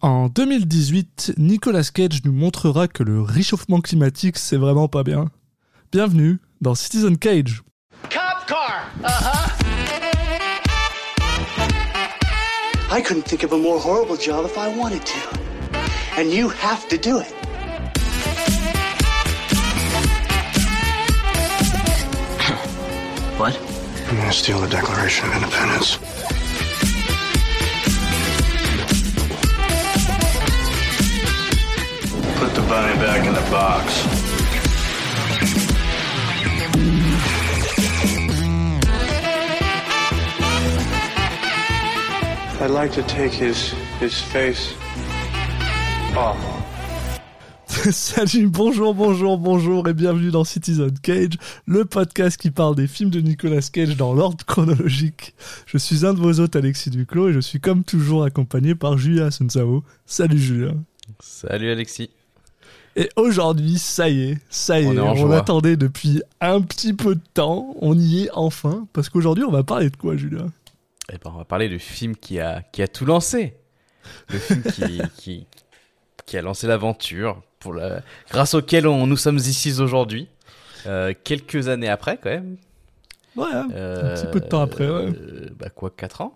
En 2018, Nicolas Cage nous montrera que le réchauffement climatique, c'est vraiment pas bien. Bienvenue dans Citizen Cage. Cop car. Uh-huh. I couldn't think of a more horrible job if I wanted to. And you have to do it. What? I'm gonna steal the Declaration of Independence? Bunny back in the box. I'd like to take his his face off. Salut, bonjour, bonjour, bonjour et bienvenue dans Citizen Cage, le podcast qui parle des films de Nicolas Cage dans l'ordre chronologique. Je suis un de vos hôtes, Alexis Duclos, et je suis comme toujours accompagné par Julia Sunsao. Salut Julia. Salut Alexis. Et aujourd'hui, ça y est, ça y On est, est on joie. l'attendait depuis un petit peu de temps, on y est enfin, parce qu'aujourd'hui on va parler de quoi Julia Eh ben, on va parler du film qui a, qui a tout lancé. Le film qui, qui, qui a lancé l'aventure, pour la... grâce auquel on, nous sommes ici aujourd'hui. Euh, quelques années après, quand même. Ouais, hein, Euh, un petit peu de temps après, ouais. euh, bah quoi, 4 ans?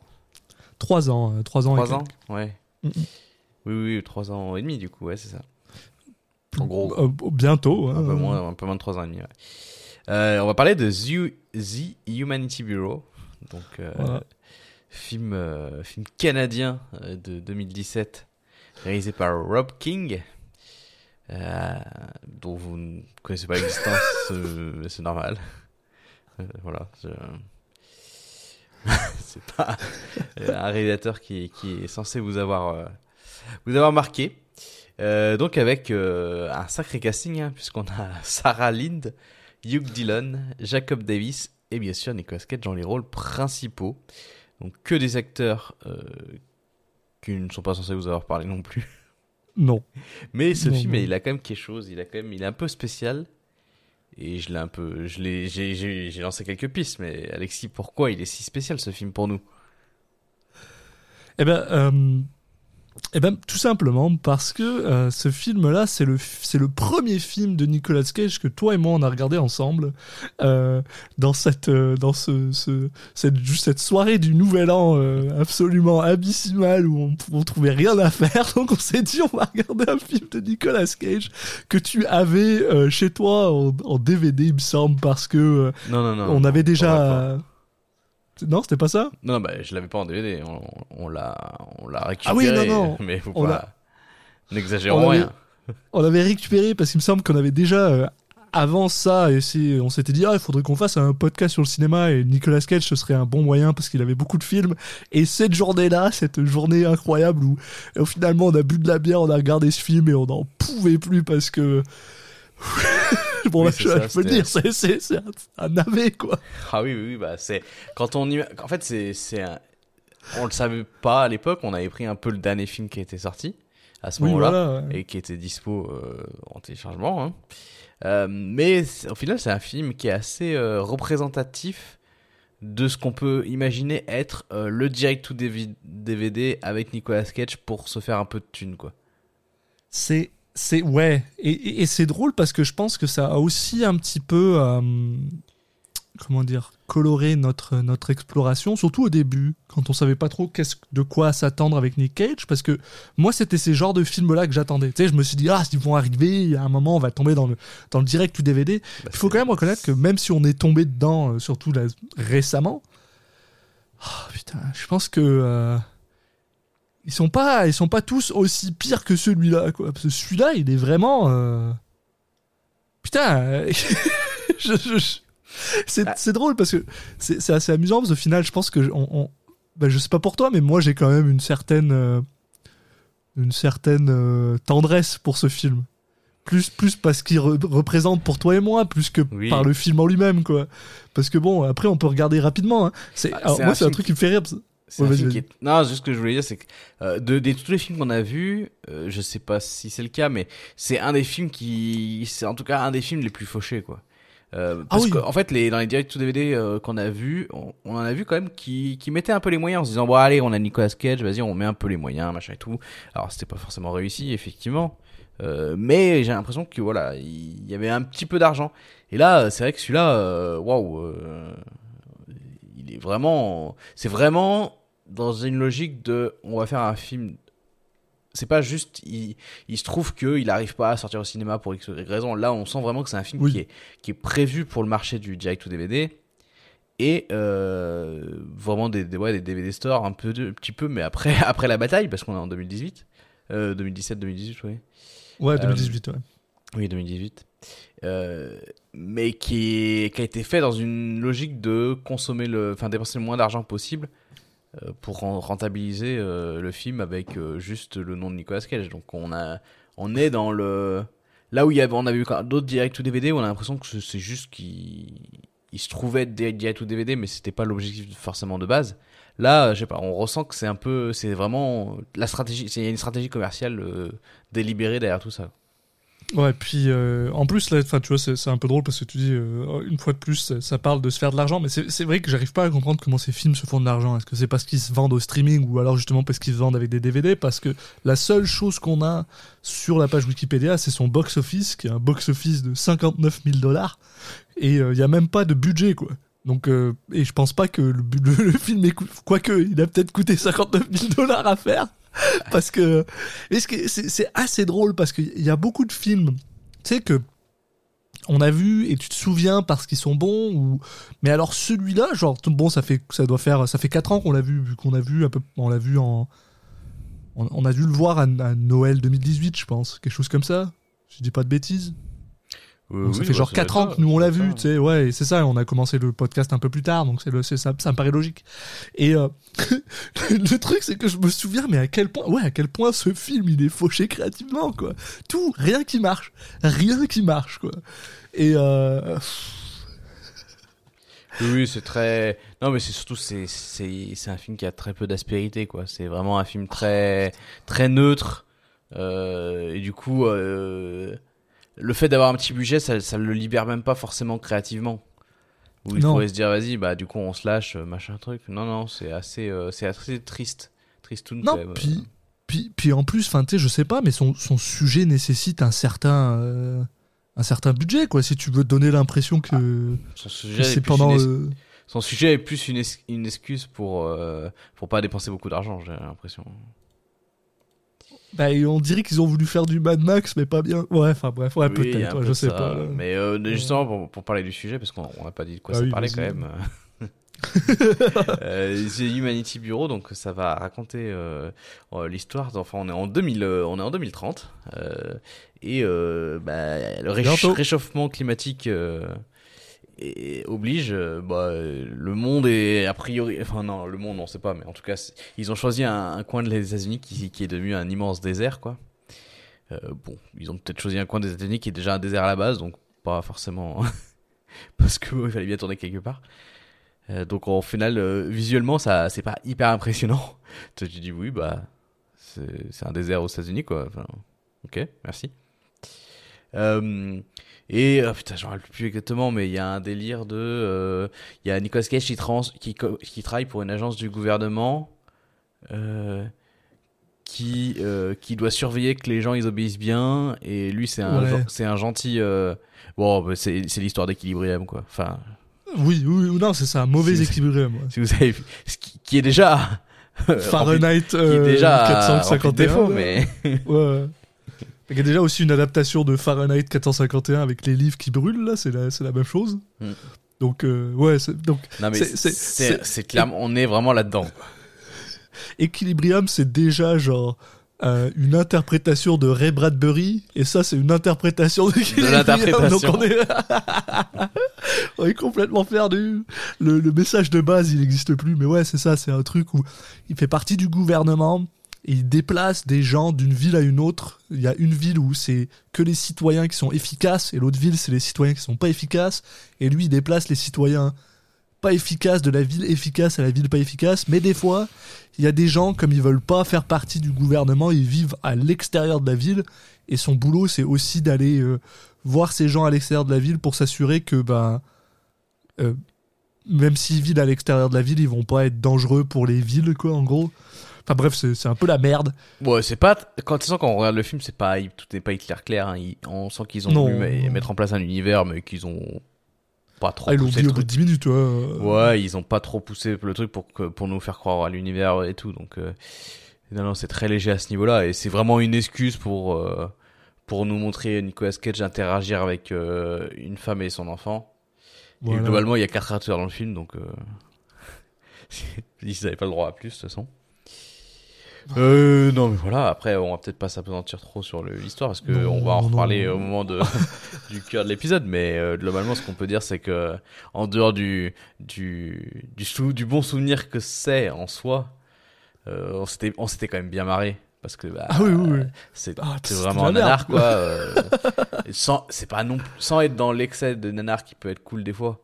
Trois ans, euh, trois ans et 3 ans quelques. Ouais. Mm. Oui, oui, 3 ans et demi, du coup, ouais, c'est ça. En gros, Euh, bientôt. un, hein. peu moins, un peu moins de 3 ans et demi, ouais. Euh, on va parler de The, The Humanity Bureau. Donc, euh, Voilà. film, euh, film canadien de 2017, réalisé par Rob King, dont vous ne connaissez pas l'existence, c'est normal. Voilà. c'est pas un réalisateur qui, qui est censé vous avoir, vous avoir marqué. Euh, donc avec euh, un sacré casting, hein, puisqu'on a Sarah Lind, Hugh Dillon, Jacob Davis et bien sûr Nicolas Cage dans les rôles principaux. Donc que des acteurs euh, qui ne sont pas censés vous avoir parlé non plus. Non. Mais ce Non, film, non. il a quand même quelque chose. Il a quand même, il est un peu spécial. Et je l'ai un peu, je l'ai, j'ai, lancé quelques pistes. Mais Alexis, pourquoi il est si spécial ce film pour nous? Eh ben, eh ben, tout simplement parce que euh, ce film-là, c'est le, c'est le premier film de Nicolas Cage que toi et moi on a regardé ensemble euh, dans cette, euh, dans ce, ce- cette, juste cette soirée du Nouvel An euh, absolument abyssimale où on, on trouvait rien à faire. Donc on s'est dit on va regarder un film de Nicolas Cage que tu avais euh, chez toi en, en DVD, il me semble, parce que euh, Non, non, non. on avait déjà. Non, c'était pas ça? Non, bah, je l'avais pas en DVD. On, on l'a, on l'a Ah récupéré. oui, non, non. Mais faut On pas. N'exagérons rien. on avait récupéré parce qu'il me semble qu'on avait déjà euh, avant ça on s'était dit ah il faudrait qu'on fasse un podcast sur le cinéma et Nicolas Cage ce serait un bon moyen parce qu'il avait beaucoup de films et cette journée-là cette journée incroyable où euh, finalement on a bu de la bière on a regardé ce film et on n'en pouvait plus parce que bon Oui, bah, je, ça, je peux dire c'est un, un navet quoi Ah oui, oui, oui, bah c'est quand on y... en fait c'est un... on le savait pas à l'époque, on avait pris un peu le dernier film qui était sorti à ce oui moment-là voilà ouais. et qui était dispo euh, en téléchargement. hein. Euh, mais au final, c'est un film qui est assez euh, représentatif de ce qu'on peut imaginer être le direct to DVD avec Nicolas Cage pour se faire un peu de thune quoi. C'est, c'est ouais, et, et- et c'est drôle parce que je pense que ça a aussi un petit peu, euh, comment dire, coloré notre notre exploration, surtout au début, quand on savait pas trop qu'est-ce de quoi s'attendre avec Nick Cage, parce que moi c'était ces genres de films-là que j'attendais. Tu sais, je me suis dit ah, ils vont arriver, à un moment on va tomber dans le dans le direct ou DVD. Bah, Il faut quand même reconnaître que même si on est tombé dedans, euh, surtout là, récemment, ah, putain, je pense que euh, ils sont pas, ils sont pas tous aussi pires que celui-là, quoi. Parce que celui-là, il est vraiment, euh, putain, euh, je- je- je- c'est Ah. c'est drôle parce que c'est assez amusant parce qu'au final, je pense que on, on- ben, je sais pas pour toi, mais moi j'ai quand même une certaine, euh, une certaine euh, tendresse pour ce film. Plus, plus parce qu'il re- représente pour toi et moi, plus que Oui. par le film en lui-même, quoi. Parce que bon, après, on peut regarder rapidement. hein. C'est, Ah, c'est moi, c'est un truc qui me fait rire. parce- C'est Ouais, un film qui est... Non, juste ce que je voulais dire, c'est que euh, de, de tous les films qu'on a vus, euh, je sais pas si c'est le cas, mais c'est un des films qui, c'est en tout cas un des films les plus fauchés, quoi. Euh, Ah parce oui. que, en fait, les, dans les directs to DVD euh, qu'on a vu, on, on en a vu quand même qui, qui mettaient un peu les moyens en se disant bon allez, on a Nicolas Cage, vas-y, on met un peu les moyens, machin et tout. Alors c'était pas forcément réussi, effectivement, euh, mais j'ai l'impression que voilà, il y avait un petit peu d'argent. Et là, c'est vrai que celui-là, euh, waouh, euh, il est vraiment, c'est vraiment dans une logique de, on va faire un film. C'est pas juste, il, il se trouve que il arrive pas à sortir au cinéma pour X raison. Là, on sent vraiment que c'est un film Oui. qui est qui est prévu pour le marché du direct to DVD et euh, vraiment des, des, ouais, des DVD stores un peu un petit peu mais après après la bataille parce qu'on est en 2018 euh, 2017 2018 oui Ouais, 2018, ouais. oui 2018 euh, mais qui, qui a été fait dans une logique de consommer le enfin dépenser le moins d'argent possible euh, pour ren- rentabiliser euh, le film avec euh, juste le nom de Nicolas Cage. Donc on a on est dans le là où il y avait on a vu d'autres direct to DVD où on a l'impression que c'est- juste qu'il il se trouvait des- direct to DVD mais c'était pas l'objectif forcément de base. Là je sais pas on ressent que c'est un peu c'est vraiment la stratégie il y a une stratégie commerciale euh, délibérée derrière tout ça Ouais, puis euh, en plus, là, tu vois, c'est un peu drôle parce que tu dis, euh, une fois de plus, ça, parle de se faire de l'argent, mais c'est vrai que j'arrive pas à comprendre comment ces films se font de l'argent. Est-ce que c'est parce qu'ils se vendent au streaming ou alors justement parce qu'ils se vendent avec des DVD Parce que la seule chose qu'on a sur la page Wikipédia, c'est son box-office, qui est un box-office de 59 000 dollars, et il y a même pas de budget, quoi. Donc, euh, et je pense pas que le, le, le film quoique, il a peut-être coûté 59 000 dollars à faire, parce que, c'est assez drôle parce qu'il y a beaucoup de films, tu sais que on a vu et tu te souviens parce qu'ils sont bons ou mais alors celui-là genre bon ça fait ça doit faire ça fait 4 ans qu'on l'a vu vu qu'on a vu un peu on l'a vu en on, on a dû le voir à, à Noël 2018 je pense quelque chose comme ça je dis pas de bêtises donc ça fait genre 4 ans que nous on l'a vu, tu sais, ouais, et c'est ça, on a commencé le podcast un peu plus tard, donc c'est le, c'est ça, ça me paraît logique. Et euh, le, le truc, c'est que je me souviens, mais à quel point, ouais, à quel point ce film il est fauché créativement, quoi. Tout, rien qui marche, rien qui marche, quoi. Et euh, Oui, oui, c'est très. Non, mais c'est surtout c'est c'est c'est un film qui a très peu d'aspérité, quoi. C'est vraiment un film très très neutre. Euh, et du coup, euh, le fait d'avoir un petit budget, ça ça le libère même pas forcément créativement. Où il Non. pourrait se dire, vas-y, bah du coup on se lâche, euh, machin truc. Non, non, c'est assez euh, c'est assez triste, tristoun. non, même. puis, puis, puis en plus, sais, je sais pas, mais son, son sujet nécessite un certain, euh, un certain budget, quoi. Si tu veux donner l'impression que, Son que sujet, est c'est plus pendant. euh, son sujet est plus une, es- une excuse pour euh, pour pas dépenser beaucoup d'argent, j'ai l'impression. Bah, on dirait qu'ils ont voulu faire du Mad Max, mais pas bien. Ouais, enfin bref, ouais, Oui, peut-être, un ouais, peu je sais ça. pas. là. Mais euh, justement, pour, pour parler du sujet, parce qu'on on n'a pas dit de quoi Ah ça oui, parlait quand même. euh, The Humanity Bureau, donc ça va raconter euh, euh, l'histoire. Enfin, on est en 2000, euh, on est en 2030, euh, et euh, bah, le réch- Bientôt. réchauffement climatique euh, oblige. euh, bah, euh, le monde est a priori, enfin non, le monde on sait pas, mais en tout cas, ils ont choisi un, coin de les États-Unis qui, qui est devenu un immense désert, quoi. Euh, bon, ils ont peut-être choisi un coin des États-Unis qui est déjà un désert à la base, donc pas forcément parce que il fallait bien tourner quelque part. Donc au final, visuellement, ça, c'est pas hyper impressionnant. Tu dis oui, bah, c'est un désert aux États-Unis, quoi. Ok, merci. Euh, et oh, putain, j'en rappelle plus exactement, mais il y a un délire de, euh, il y a Nicolas Cage qui, trans, qui, qui travaille pour une agence du gouvernement. Euh, qui euh, qui doit surveiller que les gens ils obéissent bien et lui c'est un Ouais. c'est un gentil bon bah, c'est c'est l'histoire d'Equilibrium quoi enfin Oui, oui, oui, non, c'est ça, un mauvais Si- équilibrium. ouais. si vous avez qui, qui est déjà Fahrenheit qui est déjà rempli de 451. défauts, là. mais Ouais. Il y a déjà aussi une adaptation de Fahrenheit 451 avec les livres qui brûlent, là, c'est la, même chose. Mm. Donc, euh, ouais, c'est- donc C'est- clairement on est vraiment là dedans Equilibrium, c'est déjà genre euh, une interprétation de Ray Bradbury, et ça, c'est une interprétation l'interprétation. On est... on est complètement perdu. Le, le message de base, il n'existe plus, mais ouais, c'est ça, c'est un truc où il fait partie du gouvernement. Et il déplace des gens d'une ville à une autre. Il y a une ville où c'est que les citoyens qui sont efficaces, et l'autre ville, c'est les citoyens qui sont pas efficaces. Et lui, il déplace les citoyens pas efficaces de la ville efficace à la ville pas efficace. Mais des fois, il y a des gens, comme ils veulent pas faire partie du gouvernement, ils vivent à l'extérieur de la ville. Et son boulot, c'est aussi d'aller euh, voir ces gens à l'extérieur de la ville pour s'assurer que ben euh, même s'ils vivent à l'extérieur de la ville, ils vont pas être dangereux pour les villes, quoi, en gros. Enfin bref, c'est un peu la merde. Ouais, c'est pas quand tu sens quand on regarde le film, c'est pas tout n'est pas clair clair. hein. On sent qu'ils ont Non. voulu mettre en place un univers, mais qu'ils ont pas trop Ah, ils l'ont dit au bout de 10 minutes, ouais. Ouais, ils ont pas trop poussé le truc pour que pour nous faire croire à l'univers et tout. Donc euh, non, non, c'est très léger à ce niveau-là et c'est vraiment une excuse pour euh, pour nous montrer Nicolas Cage interagir avec euh, une femme et son enfant. voilà. Et globalement, il y a quatre acteurs dans le film, donc ils n'avaient pas le droit à plus de toute façon. Euh, non mais voilà, après on va peut-être pas s'apesantir trop sur l'histoire parce que Non, on va en reparler non. au moment de du cœur de l'épisode mais euh, globalement ce qu'on peut dire c'est que en dehors du du du, sou- du bon souvenir que c'est en soi euh, on s'était quand même bien marré parce que bah, Ah oui, oui, oui. c'est Ah, vraiment un nanar quoi euh, sans c'est pas non sans être dans l'excès de nanar qui peut être cool des fois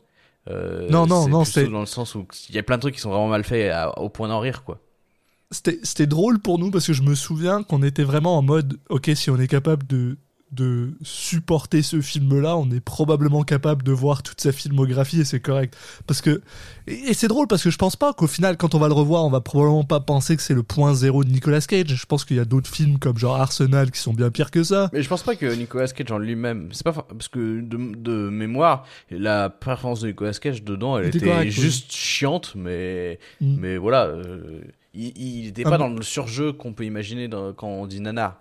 euh, Non, non, non, c'est- dans le sens où il y a plein de trucs qui sont vraiment mal faits à- au point d'en rire quoi C'était drôle pour nous parce que je me souviens qu'on était vraiment en mode ok si on est capable de de supporter ce film là on est probablement capable de voir toute sa filmographie et c'est correct parce que et, c'est drôle parce que je pense pas qu'au final quand on va le revoir on va probablement pas penser que c'est le point zéro de Nicolas Cage je pense qu'il y a d'autres films comme genre Arsenal qui sont bien pires que ça Mais je pense pas que Nicolas Cage en lui-même, c'est pas parce que de, de mémoire, la performance de Nicolas Cage dedans, elle Était était correcte, oui. juste chiante, mais Mm. mais voilà, euh, il, il était Ah, pas dans le surjeu qu'on peut imaginer dans- quand on dit nanar.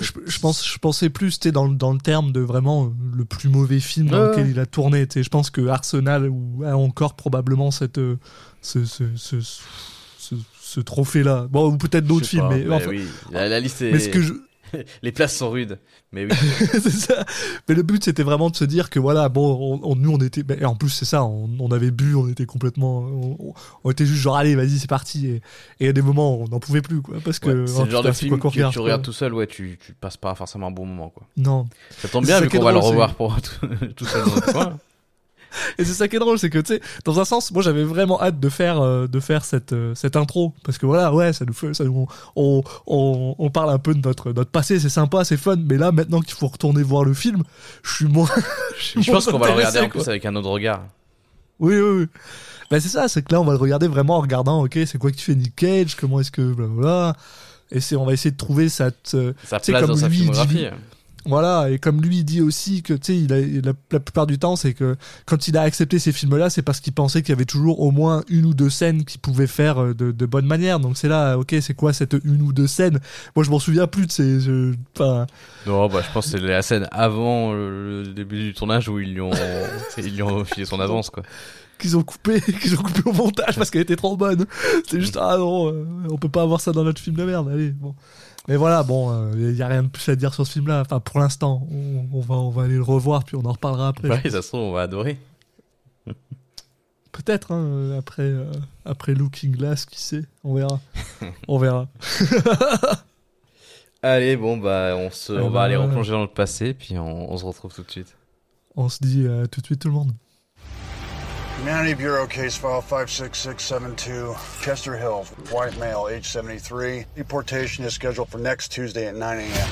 Je, je pense je pensais plus tu dans, le- dans le terme de vraiment le plus mauvais film dans lequel il a tourné tu je pense que Arsenal ou- a encore probablement cette euh, ce, ce, ce, ce, ce trophée là bon ou peut-être d'autres films pas, mais, enfin, oui, la, la liste est, mais ce que je les places sont rudes, mais oui. c'est ça. Mais le but, c'était vraiment de se dire que voilà, bon, on, on- nous, on était, et en plus, c'est ça, on, on avait bu, on était complètement, on, on était juste genre, allez, vas-y, c'est parti. Et, et à des moments, on n'en pouvait plus, quoi, parce que Ouais, c'est oh, le genre de film quoi que tu regardes tout seul, ouais, tu, tu passes pas forcément un bon moment, quoi. Non. Ça tombe bien vu qu'on va le revoir pour tout, tout seul dans notre coin. Et c'est ça qui est drôle, c'est que tu sais, dans un sens, moi j'avais vraiment hâte de faire euh, de faire cette euh, cette intro parce que voilà, ouais, ça nous fait, ça nous, on, on on parle un peu de notre notre passé, c'est sympa, c'est fun, mais là maintenant qu'il faut retourner voir le film, je suis moins. suis Je moins pense qu'on va le regarder en plus avec un autre regard. Oui, oui, oui. Ben c'est ça, c'est que là on va le regarder vraiment en regardant, ok, c'est quoi qui fait Nick Cage, comment est-ce que blablabla. Et c'est, on va essayer de trouver cette, euh, Sa Tu place comme dans sa dit- filmographie. Voilà, et comme lui il dit aussi que, tu sais, il a, la, la plupart du temps, c'est que quand il a accepté ces films-là, c'est parce qu'il pensait qu'il y avait toujours au moins une ou deux scènes qu'il pouvait faire euh, de, de bonne manière. Donc c'est là, ok, c'est quoi cette une ou deux scènes? Moi, je m'en souviens plus de ces. je- Non, bah, je pense que c'est la scène avant le, le début du tournage où ils lui ont, ils lui ont filé son avance, quoi. qu'ils ont coupé, qu'ils ont coupé au montage parce qu'elle était trop bonne. C'est juste, ah non, euh, on peut pas avoir ça dans notre film de merde, allez, bon. Mais voilà, bon, il y a rien de plus à dire sur ce film-là. Enfin, pour l'instant, on, on va, on va aller le revoir, puis on en reparlera après. Bah, ça se trouve, on va adorer. Peut-être, hein, euh, après, euh, après Looking Glass, qui sait, on verra. on verra. Allez, bon, bah, on se, Eh on va ben, aller replonger dans notre passé, puis on, on se retrouve tout de suite. On se dit euh, tout de suite tout le monde. Humanity Bureau case file 56672, Chester Hills, white male, age 73. Deportation is scheduled for next Tuesday at 9 a.m.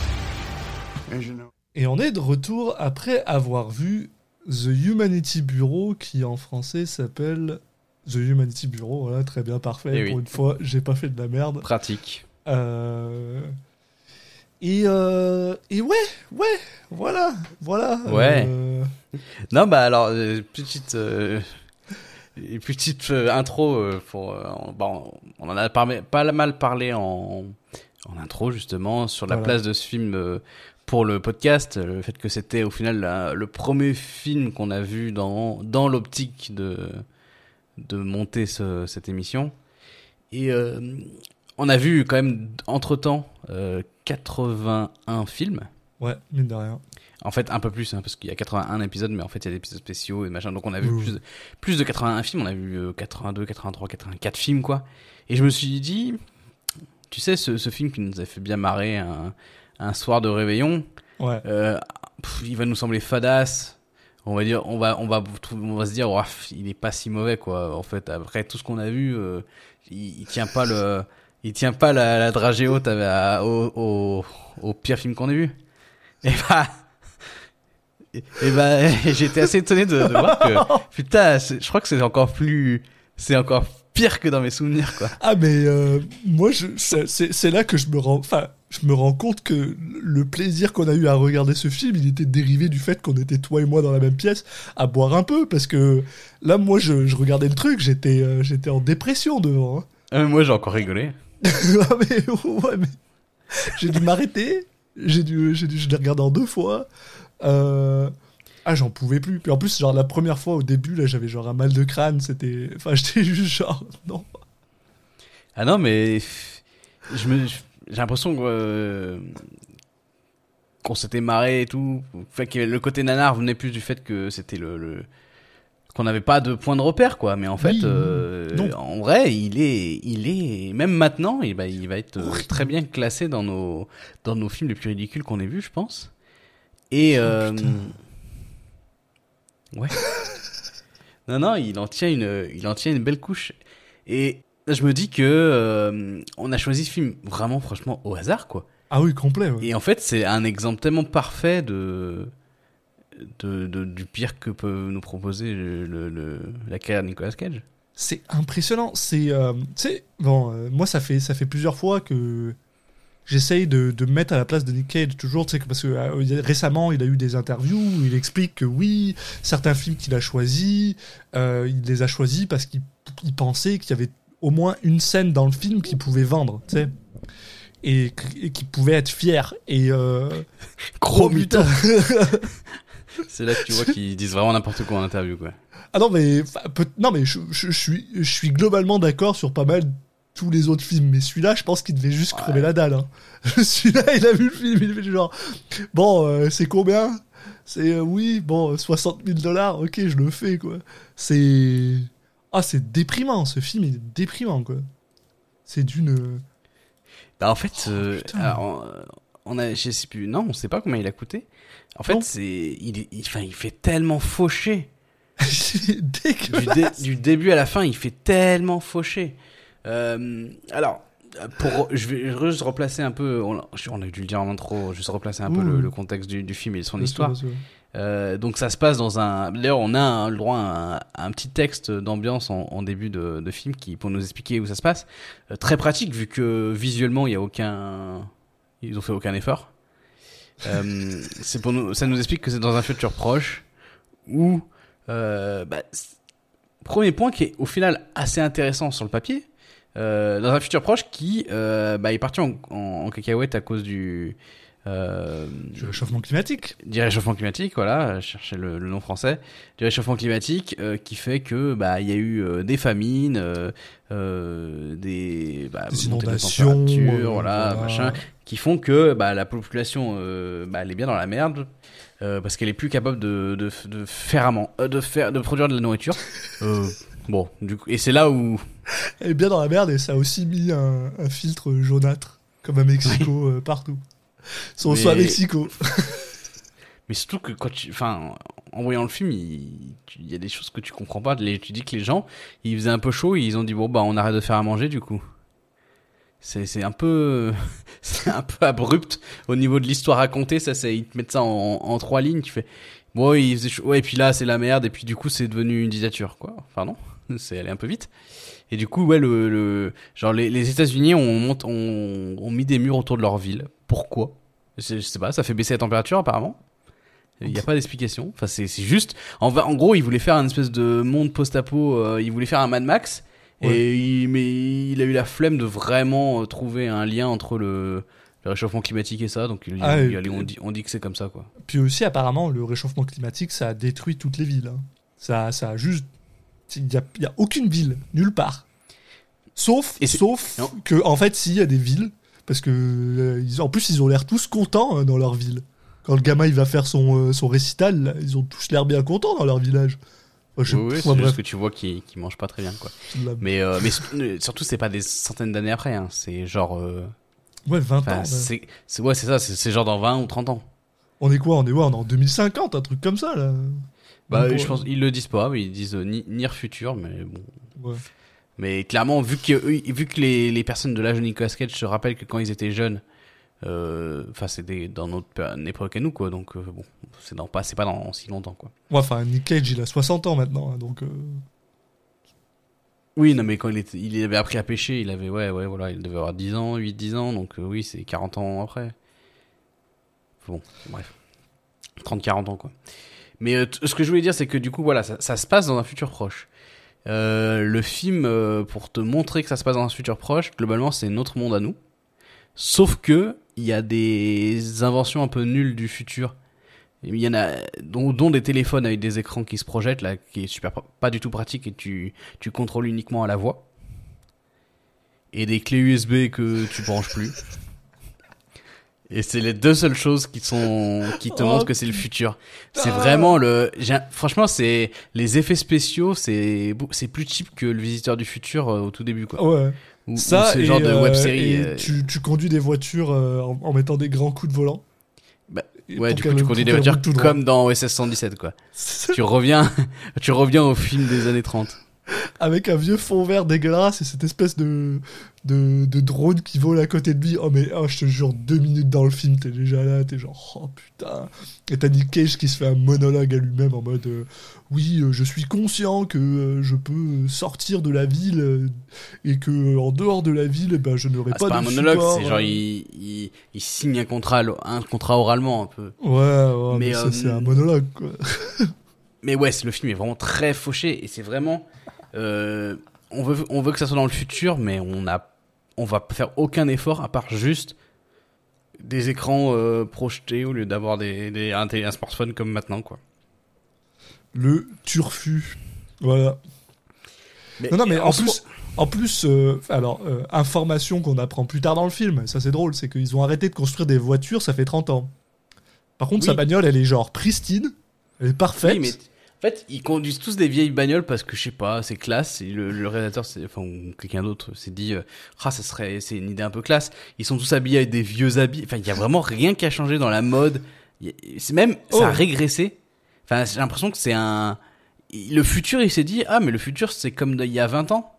As you know- Et on est de retour après avoir vu The Humanity Bureau, qui en français s'appelle The Humanity Bureau. Voilà, très bien, parfait. Eh oui. Pour une fois, j'ai pas fait de la merde. Pratique. Euh, Et, euh... et ouais, ouais, voilà, voilà. Ouais. euh, Non, bah, alors, euh, petite, euh, une petite euh, intro euh, pour, euh, on- bon, on en a pas mal parlé en, en intro, justement, sur la Voilà. place de ce film euh, pour le podcast, le fait que c'était au final la- le premier film qu'on a vu dans, dans l'optique de, de monter ce- cette émission. Et euh, on a vu quand même, entre-temps, euh, 81 films. Ouais, mine de rien. En fait, un peu plus, hein, parce qu'il y a 81 épisodes, mais en fait, il y a des épisodes spéciaux et machin. Donc, on a vu Oui, plus, de, plus de 81 films. On a vu euh, 82, 83, 84 films, quoi. Et je me suis dit, tu sais, ce, ce film qui nous a fait bien marrer un, un soir de réveillon, Ouais. euh, pff, il va nous sembler fadasse. On va dire, on va, on va, on va se dire, il est pas si mauvais, quoi. En fait, après tout ce qu'on a vu, euh, il, il tient pas le, il tient pas la, la dragée haute à- à- au, au, au pire film qu'on ait vu. Et bah, et, et bah, j'étais assez étonné de, de voir que, putain, je crois que c'est encore plus, c'est encore pire que dans mes souvenirs, quoi. Ah mais euh, moi je c'est- là que je me rends enfin je me rends compte que le plaisir qu'on a eu à regarder ce film il était dérivé du fait qu'on était toi et moi dans la même pièce à boire un peu parce que là moi je, je regardais le truc j'étais euh, j'étais en dépression devant hein. Euh, moi, j'ai encore rigolé. ah mais ouais mais j'ai dû m'arrêter j'ai dû j'ai dû je l'ai regardé en deux fois euh, ah j'en pouvais plus puis en plus genre la première fois au début là j'avais genre un mal de crâne c'était enfin j'étais juste genre non Ah non, mais je me, j'ai l'impression que, euh, qu'on s'était marré et tout. Fait que le côté nanar venait plus du fait que c'était le, le- qu'on n'avait pas de point de repère, quoi. Mais en fait, Oui, euh, en vrai, il est, il est, même maintenant, il va, il va être très bien classé dans nos, dans nos films les plus ridicules qu'on ait vus, je pense. Et, Oh, euh, ouais. non, non, il en tient une, il en tient une belle couche. Et je me dis que euh, on a choisi ce film vraiment, franchement, au hasard, quoi. ah oui complet ouais. Et en fait, c'est un exemple tellement parfait de, de, de- du pire que peut nous proposer le, le- le- la carrière de Nicolas Cage. C'est impressionnant. C'est, euh, tu sais, bon, euh, moi ça fait ça fait plusieurs fois que j'essaye de, de me mettre à la place de Nick Cage toujours, tu sais, que- parce que euh, récemment il a eu des interviews où il explique que oui, certains films qu'il a choisis, euh, il les a choisis parce qu'il il pensait qu'il y avait au moins une scène dans le film qu'il pouvait vendre, tu sais. Et, et qu'il pouvait être fier. Et euh, Gros oh, putain. C'est là que tu vois qu'ils disent vraiment n'importe quoi en interview, quoi. Ah non mais non mais je, je- je suis je suis globalement d'accord sur pas mal tous les autres films mais celui-là je pense qu'il devait juste crever la dalle. Hein. celui-là il a vu le film il fait du genre bon euh, c'est combien? C'est euh, oui bon euh, 60 000 dollars ok je le fais quoi c'est ah c'est déprimant ce film il est déprimant quoi c'est d'une Bah, en fait, euh, alors, euh, on a, je sais plus, non, on sait pas combien il a coûté. En fait, c'est, il, est- il, enfin, il fait tellement faucher. du, dé- du début à la fin, il fait tellement faucher. Euh, alors, pour, je vais juste replacer un peu, on, a- on a dû le dire en intro, juste replacer un peu le, contexte du, du film et de son Bien histoire. sûr. Euh, donc ça se passe dans un. D'ailleurs, on a un, le droit à un, à un petit texte d'ambiance en, en début de, de film qui pour nous expliquer où ça se passe. Euh, très pratique vu que visuellement il y a aucun. Ils ont fait aucun effort. Euh, c'est pour nous. Ça nous explique que c'est dans un futur proche où. Euh, bah, premier point qui est au final assez intéressant sur le papier. Euh, dans un futur proche qui euh, bah, est parti en, en, en cacahuète à cause du. Euh, du réchauffement climatique du réchauffement climatique, voilà, je cherchais le, le nom français, du réchauffement climatique qui fait que bah il y a eu des famines, des, bah, des de inondations température, euh, voilà, machin, qui font que bah la population bah, elle est bien dans la merde parce qu'elle est plus capable de, de, de faire euh, de faire de produire de la nourriture. Bon, du coup, et c'est là où Elle est bien dans la merde et ça a aussi mis un, un filtre jaunâtre, comme à Mexico, euh, partout. Ils sont Mais- soit à Mexico. Mais surtout que quand tu, enfin, en voyant le film, il, y a des choses que tu comprends pas. Les- Tu dis que les gens, il faisait un peu chaud, et ils ont dit bon bah on arrête de faire à manger du coup. C'est c'est un peu, c'est un peu abrupt au niveau de l'histoire racontée. Ça c'est ils te mettent ça en, en trois lignes. Tu fais bon il faisait chaud, ouais et puis là c'est la merde et puis du coup c'est devenu une dictature quoi. Enfin non, c'est allé un peu vite. Et du coup ouais le, le genre les, les États-Unis ont, ont ont mis des murs autour de leur ville. Pourquoi? Je je sais pas, ça fait baisser la température apparemment. Il n'y a pas d'explication. Enfin, c'est c'est juste. En, gros, il voulait faire un espèce de monde post-apo. euh, il voulait faire un Mad Max. Et il, mais il a eu la flemme de vraiment euh, trouver un lien entre le, le réchauffement climatique et ça. Donc, il, Ah, il- et- allez, on, dit, on dit que c'est comme ça, quoi. Puis aussi, apparemment, le réchauffement climatique, ça a détruit toutes les villes. hein. Ça, ça a juste. Il n'y a, aucune ville, nulle part. Sauf, Et sauf Non. que, en fait, s'il y a des villes, parce que, euh, ils, en plus, ils ont l'air tous contents hein, dans leur ville. Quand le gamin il va faire son, euh, son récital, là, ils ont tous l'air bien contents dans leur village. Je- Oui, oui, c'est ouais, juste que tu vois qu'il qu'il mange pas très bien, quoi. Mais, euh, mais surtout- euh, surtout, c'est pas des centaines d'années après. Hein. C'est genre. Ouais, 20 enfin, ans. ouais. c'est ouais, c'est ça. C'est c'est genre dans 20 ou 30 ans. On est quoi On est ouais, on est en 2050, un truc comme ça, là. Bah, je pense. Ils le disent pas, mais ils disent euh, ni- Future, mais bon. Ouais. Mais clairement, vu que, vu que les, les personnes de l'âge de Nicolas Cage se rappellent que quand ils étaient jeunes, Euh, Enfin, des- dans notre époque à nous, quoi. Donc, euh, bon, c'est pas, pas dans si longtemps, quoi. Ouais, enfin, Nick Cage, il a 60 ans maintenant, hein, donc. euh, Oui, non, mais quand il, était, il avait appris à pêcher, il avait, ouais, ouais, voilà, il devait avoir 10 ans, 8, 10 ans, donc oui, c'est 40 ans après. Bon, bref. 30, 40 ans, quoi. Mais euh, ce que je voulais dire, c'est que du coup, voilà, ça, ça se passe dans un futur proche. Euh, le film, euh, pour te montrer que ça se passe dans un futur proche, globalement, c'est notre monde à nous. Sauf que, il y a des inventions un peu nulles du futur. Il y en a, dont, dont des téléphones avec des écrans qui se projettent, là, qui est super, pas du tout pratique et tu, tu contrôles uniquement à la voix. Et des clés USB que tu branches plus. Et c'est les deux seules choses qui sont qui te Oh, montrent que c'est le futur. C'est vraiment le franchement c'est les effets spéciaux, c'est c'est plus cheap que le visiteur du futur euh, au tout début quoi. Ouais. Ou, ou Ça, ce et, genre de euh, web série. et euh, tu, tu conduis des voitures euh, en, en mettant des grands coups de volant. Bah, ouais, du coup tu conduis des voitures comme dans OSS 117 quoi. tu reviens tu reviens au film des années 30. Avec un vieux fond vert dégueulasse et cette espèce de, de, de drone qui vole à côté de lui. Oh, mais oh, je te jure, deux minutes dans le film, t'es déjà là, t'es genre, oh putain. Et t'as Nick Cage qui se fait un monologue à lui-même en mode, euh, oui, euh, je suis conscient que euh, je peux sortir de la ville et que en dehors de la ville, ben, je n'aurai Ah, c'est pas, pas un monologue, c'est genre il, il, il signe un contrat un contrat oralement un peu. Ouais, ouais, mais, Mais, c'est un monologue, quoi. Mais ouais, le film est vraiment très fauché et c'est vraiment. Euh, on veut, on veut que ça soit dans le futur, mais on a, on va faire aucun effort à part juste des écrans euh, projetés au lieu d'avoir des, des un, un smartphone comme maintenant quoi. Le turfu. Voilà. Non, non, mais en plus, en plus euh, alors, euh, information qu'on apprend plus tard dans le film, ça c'est drôle, c'est qu'ils ont arrêté de construire des voitures, ça fait 30 ans. Par contre, Oui. sa bagnole, elle est genre pristine, elle est parfaite. Oui, mais en fait, ils conduisent tous des vieilles bagnoles parce que je sais pas, c'est classe. Et le, le réalisateur, enfin, quelqu'un d'autre s'est dit, euh, ah, ça serait, c'est une idée un peu classe. Ils sont tous habillés avec des vieux habits. Enfin, il y a vraiment rien qui a changé dans la mode. C'est même, ça a Oh. régressé. Enfin, j'ai l'impression que c'est un, le futur, il s'est dit, ah, mais le futur, c'est comme il y a 20 ans.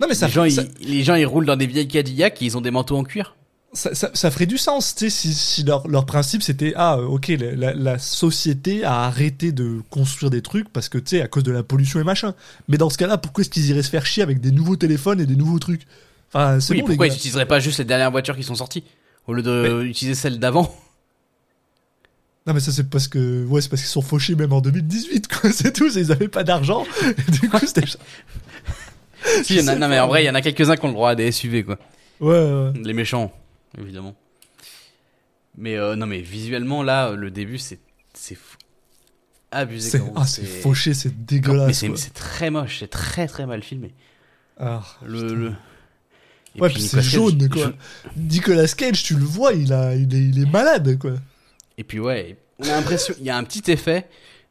non, mais ça, les, gens, ça, ils, les gens, ils roulent dans des vieilles Cadillac et ils ont des manteaux en cuir. Ça, ça- ça ferait du sens, tu sais, si, si leur, leur principe c'était ah, euh, ok, la, société a arrêté de construire des trucs parce que tu sais, à cause de la pollution et machin. Mais dans ce cas-là, pourquoi est-ce qu'ils iraient se faire chier avec des nouveaux téléphones et des nouveaux trucs? Enfin, c'est Oui, bon, pourquoi ils n'utiliseraient pas juste les dernières voitures qui sont sorties au lieu de utiliser celles d'avant? Non mais ça c'est parce que ouais c'est parce qu'ils sont fauchés même en 2018 quoi c'est tout ils avaient pas d'argent du coup c'était Si, il y en a- non, mais en vrai, il y en a quelques-uns qui ont le droit à des SUV, quoi. ouais, ouais. Les méchants, évidemment. Mais euh, non, mais visuellement, là, le début, c'est c'est fou- abusé. c'est ah c'est fauché c'est Mais dégueulasse c'est quoi. c'est très moche, c'est très très mal filmé. Ah, Le, le... Et ouais puis puis c'est Nicolas Cage, jaune quoi joue- Nicolas Cage tu le vois il a il est, il est malade quoi Et puis ouais, on a l'impression, il y a un petit effet.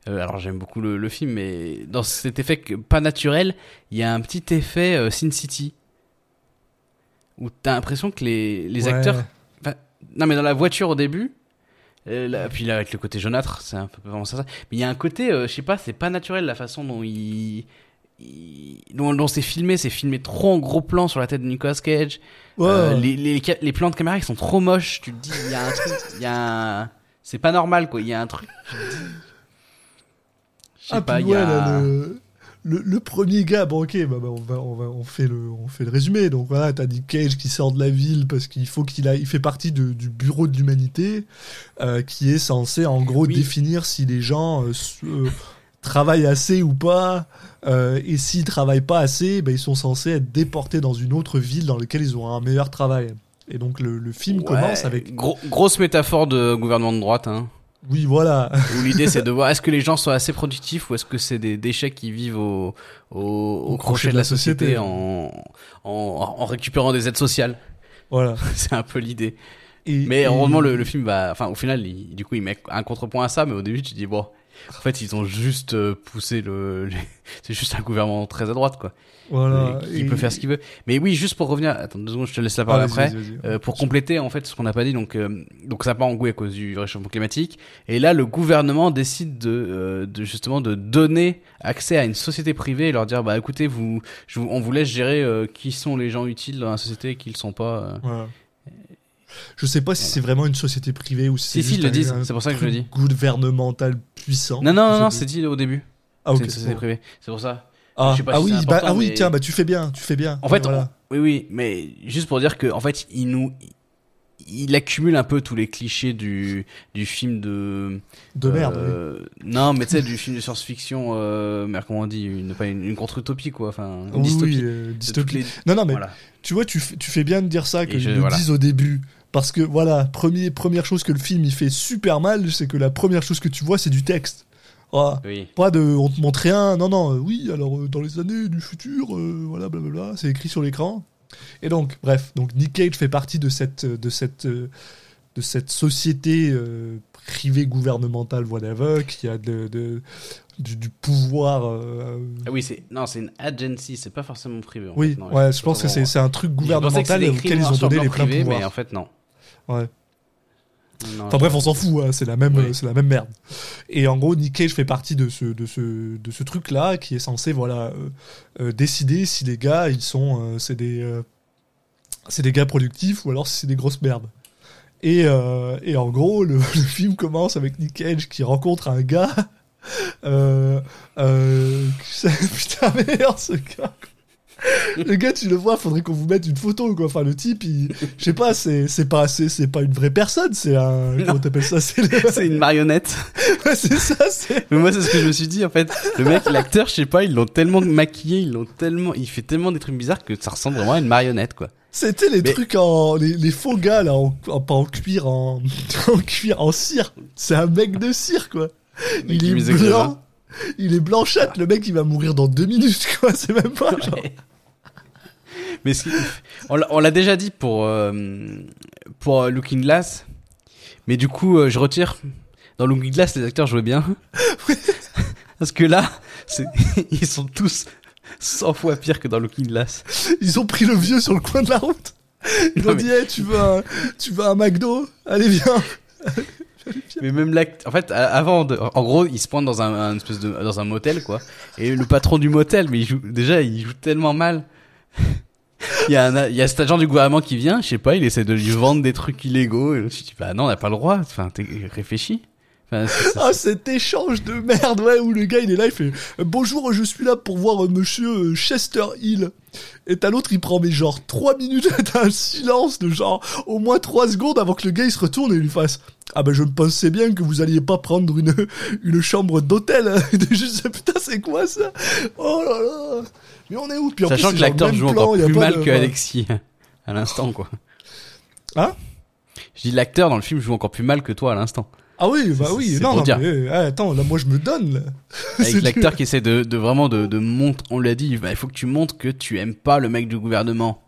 euh, alors j'aime beaucoup le, le film, mais dans cet effet que- pas naturel, il y a un petit effet euh, Sin City où t'as l'impression que les, les Ouais. acteurs non, mais dans la voiture au début, euh, là, puis là, avec le côté jaunâtre, c'est un peu vraiment ça. Mais il y a un côté, euh, je sais pas, c'est pas naturel la façon dont il. il- dont, dont c'est filmé, c'est filmé trop en gros plan sur la tête de Nicolas Cage. ouais, Euh, les, les, plans de caméra, ils sont trop moches. Tu te dis, il y a un truc, il y a un. C'est pas normal, quoi. Il y a un truc. Je sais ah pas, il y a. là, le, le le premier gars bon ok bah, bah, on va on va on fait le on fait le résumé donc voilà t'as Nick Cage qui sort de la ville parce qu'il faut qu'il il fait partie de- du bureau de l'humanité euh, qui est censé en gros Oui. définir si les gens euh, euh, travaillent assez ou pas et s'ils travaillent pas assez ben, ils sont censés être déportés dans une autre ville dans laquelle ils auront un meilleur travail et donc le, le film Ouais, commence avec gros- grosse métaphore de gouvernement de droite, hein. Oui voilà Où l'idée c'est de voir est-ce que les gens sont assez productifs ou est-ce que c'est des déchets qui vivent au, au, au crochet de la société, en, en, en récupérant des aides sociales. voilà c'est un peu l'idée. et, Mais et- heureusement le, le film va, enfin au final, il- du coup il met un contrepoint à ça, mais au début tu dis bon, en fait ils ont juste euh, poussé le, c'est juste un gouvernement très à droite quoi. voilà qui et- peut faire ce qu'il veut. Mais oui, juste pour revenir, attends deux secondes, je te laisse la Ah, parole vas-y, après. Euh, pour compléter en fait ce qu'on n'a pas dit, donc euh, donc ça part en couille à cause du réchauffement climatique. Et là, le gouvernement décide de, euh, de justement de donner accès à une société privée et leur dire bah écoutez vous, je on vous laisse gérer qui sont les gens utiles dans la société et qui le sont pas. Voilà. Je sais pas si c'est vraiment une société privée ou si c'est Si, le disent, c'est pour ça que je le dis. Gouvernemental puissant. Non, non, non, c'est dit au début. Ah, ok. c'est une société privée. C'est pour ça. Ah, Je sais pas ah si oui, bah, ah oui, mais- tiens, bah tu fais bien, tu fais bien. En fait, Voilà. on- oui, oui, mais juste pour dire que, en fait, il nous, il accumule un peu tous les clichés du, du film de. de merde. oui. euh, Non, mais tu sais, du film de science-fiction, euh, merde, comment on dit, une, pas une, une contre-utopie, quoi, enfin, une dystopie. oui, euh, dystopie. les- Non, non, mais Voilà. tu vois, tu, fais- tu fais bien de dire ça, qu'ils je- le voilà. disent au début. Parce que voilà, premier, première chose que le film il fait super mal, c'est que la première chose que tu vois, c'est du texte. Ah, Oui. Pas de on te montre rien, non, non, euh, oui, alors euh, dans les années du futur, euh, voilà, blablabla, c'est écrit sur l'écran. Et donc, bref, donc Nick Cage fait partie de cette, de cette, de cette société privée gouvernementale, whatever, qui a de, de- du, du pouvoir. euh, Ah oui, c'est non, c'est une agency, c'est pas forcément privé. en oui, fait, non, ouais, je pense que c'est un truc gouvernemental auquel ils ont donné les pleins privés, mais en fait non. Ouais. Non, Enfin bref, on s'en fout, hein, c'est la même, Oui. c'est la même merde. Et en gros, Nick Cage fait partie de ce, de ce, de ce truc-là qui est censé, voilà, euh, euh, décider si les gars, ils sont, euh, c'est des, euh, c'est des gars productifs ou alors si c'est des grosses merdes. Et, et en gros, le, le film commence avec Nick Cage qui rencontre un gars. Putain merde, ce gars. Le gars, tu le vois, faudrait qu'on vous mette une photo, quoi. Enfin, le type, il, je sais pas, c'est, c'est pas, c'est, c'est pas une vraie personne, c'est un, comment t'appelles ça, c'est le- C'est une marionnette. Ouais, c'est ça, c'est. Mais moi, c'est ce que je me suis dit, en fait. Le mec, l'acteur, je sais pas, ils l'ont tellement maquillé, ils l'ont tellement, il fait tellement des trucs bizarres que ça ressemble vraiment à une marionnette, quoi. C'était les Mais- trucs en, les, les faux gars, là, en, en- pas en cuir, en, en cuir, en cire. C'est un mec de cire, quoi. Il est blanc. Il est blanchâtre, le mec, il va mourir dans deux minutes, quoi. C'est même pas, genre. Mais ce qui- on l'a- déjà dit pour, euh, pour euh, Looking Glass. Mais du coup, euh, je retire. Dans Looking Glass, les acteurs jouaient bien. Parce que là, ils sont tous 100 fois pires que dans Looking Glass. Ils ont pris le vieux sur le coin de la route. Ils Non, ont mais- dit, hey, tu veux un, tu veux un McDo? Allez, viens. Mais même l'acte, en fait, avant, de- en gros, il se pointe dans un, un espèce de, dans un motel, quoi. Et le patron du motel, mais il joue, déjà, il joue tellement mal. Il y a un, il y a cet agent du gouvernement qui vient, je sais pas, il essaie de lui vendre des trucs illégaux. Et je dis, bah non, on n'a pas le droit. Enfin, t'es réfléchi. Enfin, Ah, cet échange de merde, ouais, où le gars il est là, il fait Bonjour, je suis là pour voir euh, monsieur euh, Chester Hill. Et t'as l'autre, il prend mais genre 3 minutes, t'as un silence de genre au moins 3 secondes avant que le gars il se retourne et lui fasse Ah ben je me pensais bien que vous alliez pas prendre une, une chambre d'hôtel. hein. Sais, putain, c'est quoi ça? Oh là là Mais on est où? Puis en Sachant plus, que l'acteur joue plan, encore plus mal de- que Alexis à l'instant, quoi. Hein? Je dis l'acteur dans le film joue encore plus mal que toi à l'instant. Ah oui, bah oui, non, non, mais euh, attends, là moi je me donne là. Avec C'est l'acteur qui essaie de, de vraiment de, de montrer, on l'a dit, bah, il faut que tu montres que tu aimes pas le mec du gouvernement.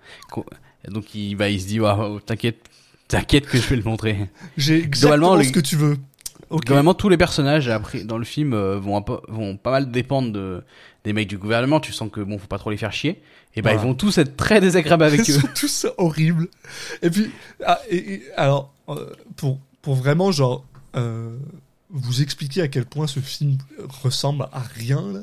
Donc il, bah, il se dit, Waouh, t'inquiète, t'inquiète que je vais le montrer. J'ai exactement ce que tu veux. Ok. Globalement, tous les personnages après dans le film euh, vont un peu, vont pas mal dépendre de des mecs du gouvernement. Tu sens que bon, faut pas trop les faire chier. Et bah Voilà. ils vont tous être très désagréables avec Ils eux. sont tous horribles. Et puis, ah, et, et- alors, euh, pour, pour vraiment, genre, euh, vous expliquer à quel point ce film ressemble à rien, là.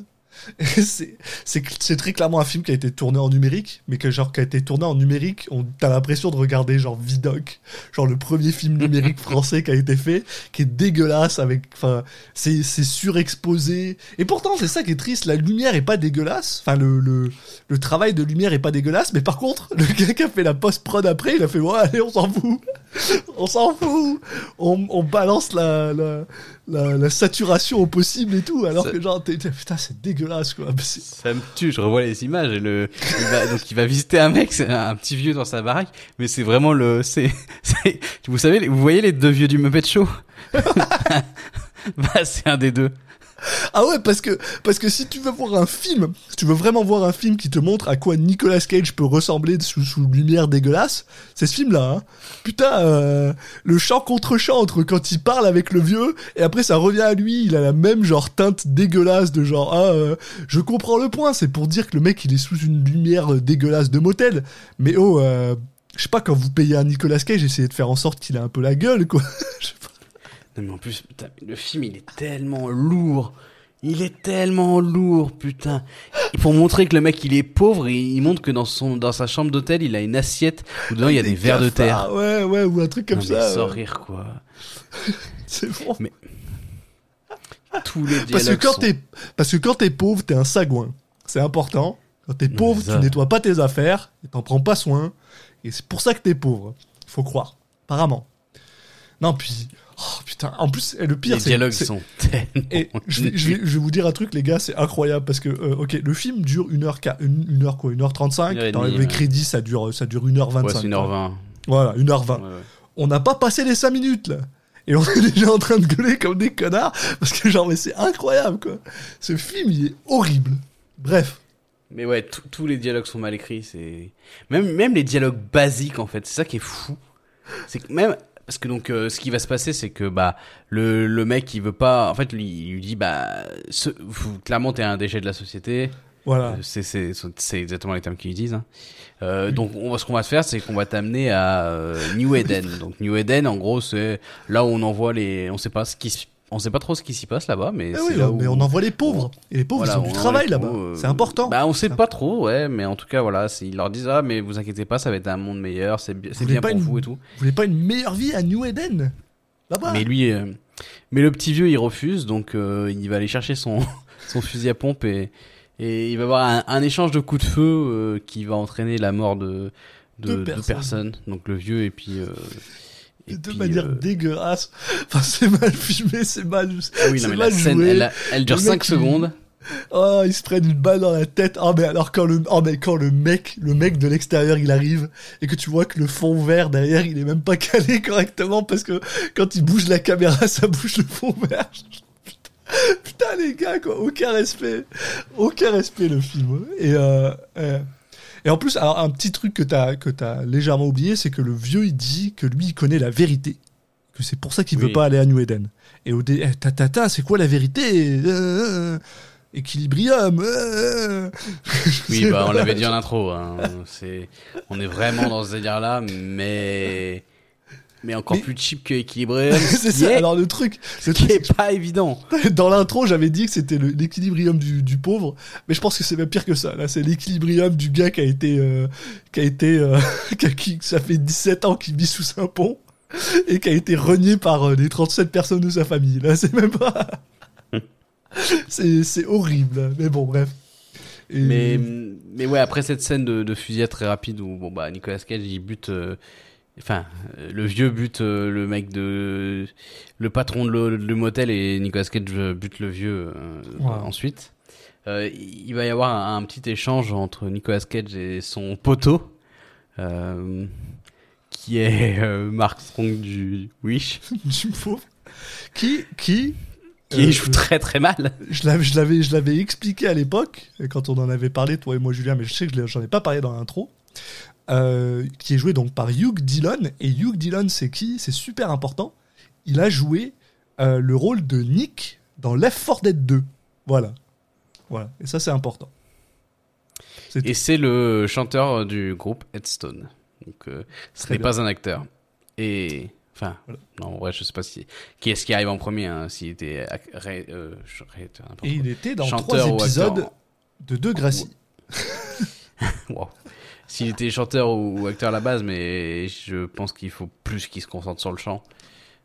C'est très clairement un film qui a été tourné en numérique, mais que genre qui a été tourné en numérique, on t'as l'impression de regarder genre Vidoc, genre le premier film numérique français qui a été fait, qui est dégueulasse avec, enfin, c'est surexposé. Et pourtant c'est ça qui est triste, la lumière est pas dégueulasse, enfin le le le travail de lumière est pas dégueulasse, mais par contre, le gars qui a fait la post-prod après, il a fait, ouais, allez, on s'en fout. On s'en fout. On, on balance la, la, la, la saturation au possible et tout, alors Ça- que genre, t'es- putain, c'est dégueulasse, quoi. Ça me tue. Je revois les images et le il va, donc il va visiter un mec, un, un petit vieux dans sa baraque, mais c'est vraiment le c'est c'est vous savez vous voyez les deux vieux du Muppet Show? bah c'est un des deux. Ah ouais, parce que, parce que si tu veux voir un film, si tu veux vraiment voir un film qui te montre à quoi Nicolas Cage peut ressembler sous, sous lumière dégueulasse, c'est ce film-là. Hein. Putain, euh, le chant contre chant entre quand il parle avec le vieux et après ça revient à lui, il a la même genre teinte dégueulasse de genre ah euh, je comprends le point, c'est pour dire que le mec il est sous une lumière dégueulasse de motel. Mais oh, euh, je sais pas quand vous payez un Nicolas Cage, essayez de faire en sorte qu'il a un peu la gueule quoi. Non mais en plus putain, le film il est tellement lourd. Il est tellement lourd, putain. Et pour montrer que le mec il est pauvre, il, il montre que dans son dans sa chambre d'hôtel, il a une assiette où dedans il y a des, vers de terre. cafards, Ouais, ouais, ou un truc comme Non, mais ça. sans ouais. rire quoi. C'est bon. Mais- Tous les dialogues Parce que quand sont- t'es, parce que quand t'es pauvre, t'es un sagouin. C'est important. Quand t'es pauvre, mais tu ça- nettoies pas tes affaires, t'en prends pas soin. Et c'est pour ça que t'es pauvre. Faut croire. Apparemment. Non, puis, oh, putain. En plus, et le pire, les c'est, dialogues c'est- sont tellement Et je vais, je, vais, je vais vous dire un truc, les gars, c'est incroyable parce que, euh, ok, le film dure 1 heure, une, une heure quoi, 1h35. Une heure et Dans les ouais. crédits, ça dure, ça dure 1h25. Ouais, c'est 1h20. Voilà, 1h20. Ouais, ouais. On n'a pas passé les 5 minutes, là. Et on est déjà en train de gueuler comme des connards parce que, genre, mais c'est incroyable, quoi. Ce film, il est horrible. Bref. Mais ouais, tous- tous les dialogues sont mal écrits. C'est même même les dialogues basiques en fait. C'est ça qui est fou. C'est que même parce que donc euh, ce qui va se passer, c'est que bah le le mec il veut pas. En fait, lui il lui dit bah ce, vous- clairement t'es un déchet de la société. Voilà. Euh, C'est c'est c'est exactement les termes qu'ils disent. Hein. Euh, donc on ce qu'on va te faire, c'est qu'on va t'amener à euh, New Eden. Donc New Eden, en gros, c'est là où on envoie les. On sait pas ce qui se- on sait pas trop ce qui s'y passe là-bas, mais Eh c'est oui, là mais on envoie les pauvres. Et les pauvres, voilà, ils ont on du travail là-bas. euh, C'est important. Bah, on sait pas trop, ouais, mais en tout cas, voilà, ils leur disent ah, mais vous inquiétez pas, ça va être un monde meilleur, c'est bien pas pour une- vous et tout. Vous voulez pas une meilleure vie à New Eden? Là-bas Mais lui, euh, mais le petit vieux, il refuse, donc euh, il va aller chercher son son fusil à pompe et et il va avoir un, un échange de coups de feu euh, qui va entraîner la mort de de, personnes. personnes. donc le vieux et puis. Et de puis, manière euh, dégueulasse. Enfin, c'est mal filmé, c'est mal. Ah oui, non, mais la mal scène, joué. elle, a- elle dure Le 5 mec, il- secondes. Oh, ils se prennent une balle dans la tête. Oh, mais alors quand le, oh, mais quand le mec, le mec de l'extérieur, il arrive et que tu vois que le fond vert derrière, il est même pas calé correctement parce que quand il bouge la caméra, ça bouge le fond vert. Putain, putain, les gars, quoi, aucun respect, aucun respect le film. Et euh, euh, et en plus, alors, un petit truc que t'as que t'as légèrement oublié, c'est que le vieux, il dit que lui, il connaît la vérité, que c'est pour ça qu'il veut Oui. pas aller à New Eden. Et au dé, eh, ta ta ta, c'est quoi la vérité? Euh, euh, Équilibrium. euh, Oui, bah, on l'avait dit en intro. Hein. On est vraiment dans ce délire-là, mais, mais encore Mais- plus cheap que équilibré. c'est ça. Alors le truc, le qui truc, est pas évident. dans l'intro, j'avais dit que c'était l'équilibrium du, du pauvre, mais je pense que c'est même pire que ça. Là, c'est l'équilibrium du gars qui a été, euh, qui a été, euh, qui, ça fait 17 ans qu'il vit sous un pont et qui a été renié par euh, les 37 personnes de sa famille. Là, c'est même pas. c'est, horrible. Mais bon, bref. Et- Mais, mais ouais, après cette scène de, de fusillade très rapide où bon bah Nicolas Cage il bute, euh, enfin euh, le vieux bute euh, le mec de, le patron de le, motel et Nicolas Cage bute le vieux euh, ensuite. Euh, il va y avoir un, un petit échange entre Nicolas Cage et son poteau, euh, qui est euh, Mark Strong du Wish, du pauvre. Qui, qui, qui Euh, joue très très mal. je l'avais, je l'avais, je l'avais expliqué à l'époque, quand on en avait parlé, toi et moi, Julien, mais je sais que j'en ai pas parlé dans l'intro, euh, qui est joué donc par Hugh Dillon. Et Hugh Dillon, c'est qui? C'est super important. Il a joué euh, le rôle de Nick dans Left 4 Dead 2. Voilà. Voilà. Et ça, c'est important. Et c'est le chanteur du groupe Headstone. Donc, euh, ce n'est pas un acteur. Et, enfin, Voilà. non, vrai, je sais pas si, qui est-ce qui arrive en premier, hein, s'il était ré- euh, Et il était dans trois épisodes de Degrassi. Wow. S'il était chanteur ou, ou acteur à la base, mais je pense qu'il faut plus qu'il se concentre sur le chant.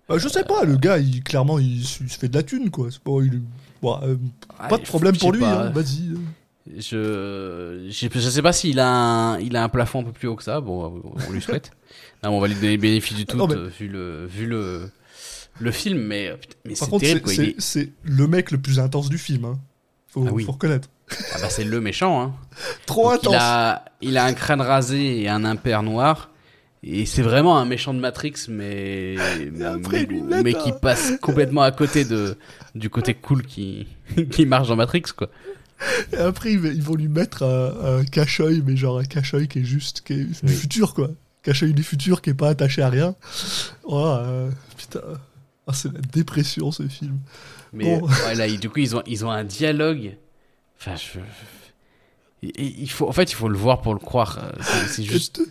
Bah, je sais pas, le gars, il, clairement, il, se il se fait de la thune, quoi. C'est pas, il- bon, euh, Ah, pas de problème pour lui, hein, vas-y. Je, je, je sais pas s'il a un, il a un plafond un peu plus haut que ça. Bon, on lui souhaite. non, on va lui donner le bénéfice du tout, Non, mais- euh, vu le, vu le, le film. Mais, euh, mais Par c'est contre, terrible, c'est- est- le mec le plus intense du film. Hein. Faut, Ah oui. faut reconnaître. Ah bah, c'est le méchant, hein. Trop Donc, intense. il a, il a un crâne rasé et un impair noir. Et c'est vraiment un méchant de Matrix, mais, mais, après, mais- lui mettre mais qui passe complètement à côté de, du côté cool qui, qui marche dans Matrix, quoi. Et après, ils, vont lui mettre un, un cache-œil, mais genre un cache-œil qui est juste qui est du futur, quoi. Cache-œil du futur qui est pas attaché à rien. Oh, euh, putain. Ah, c'est la dépression, ce film. Mais Bon. ouais, là, ils- du coup, ils ont, ils ont un dialogue. Enfin, je, il- faut, en fait, il faut le voir pour le croire. Euh, C'est- juste.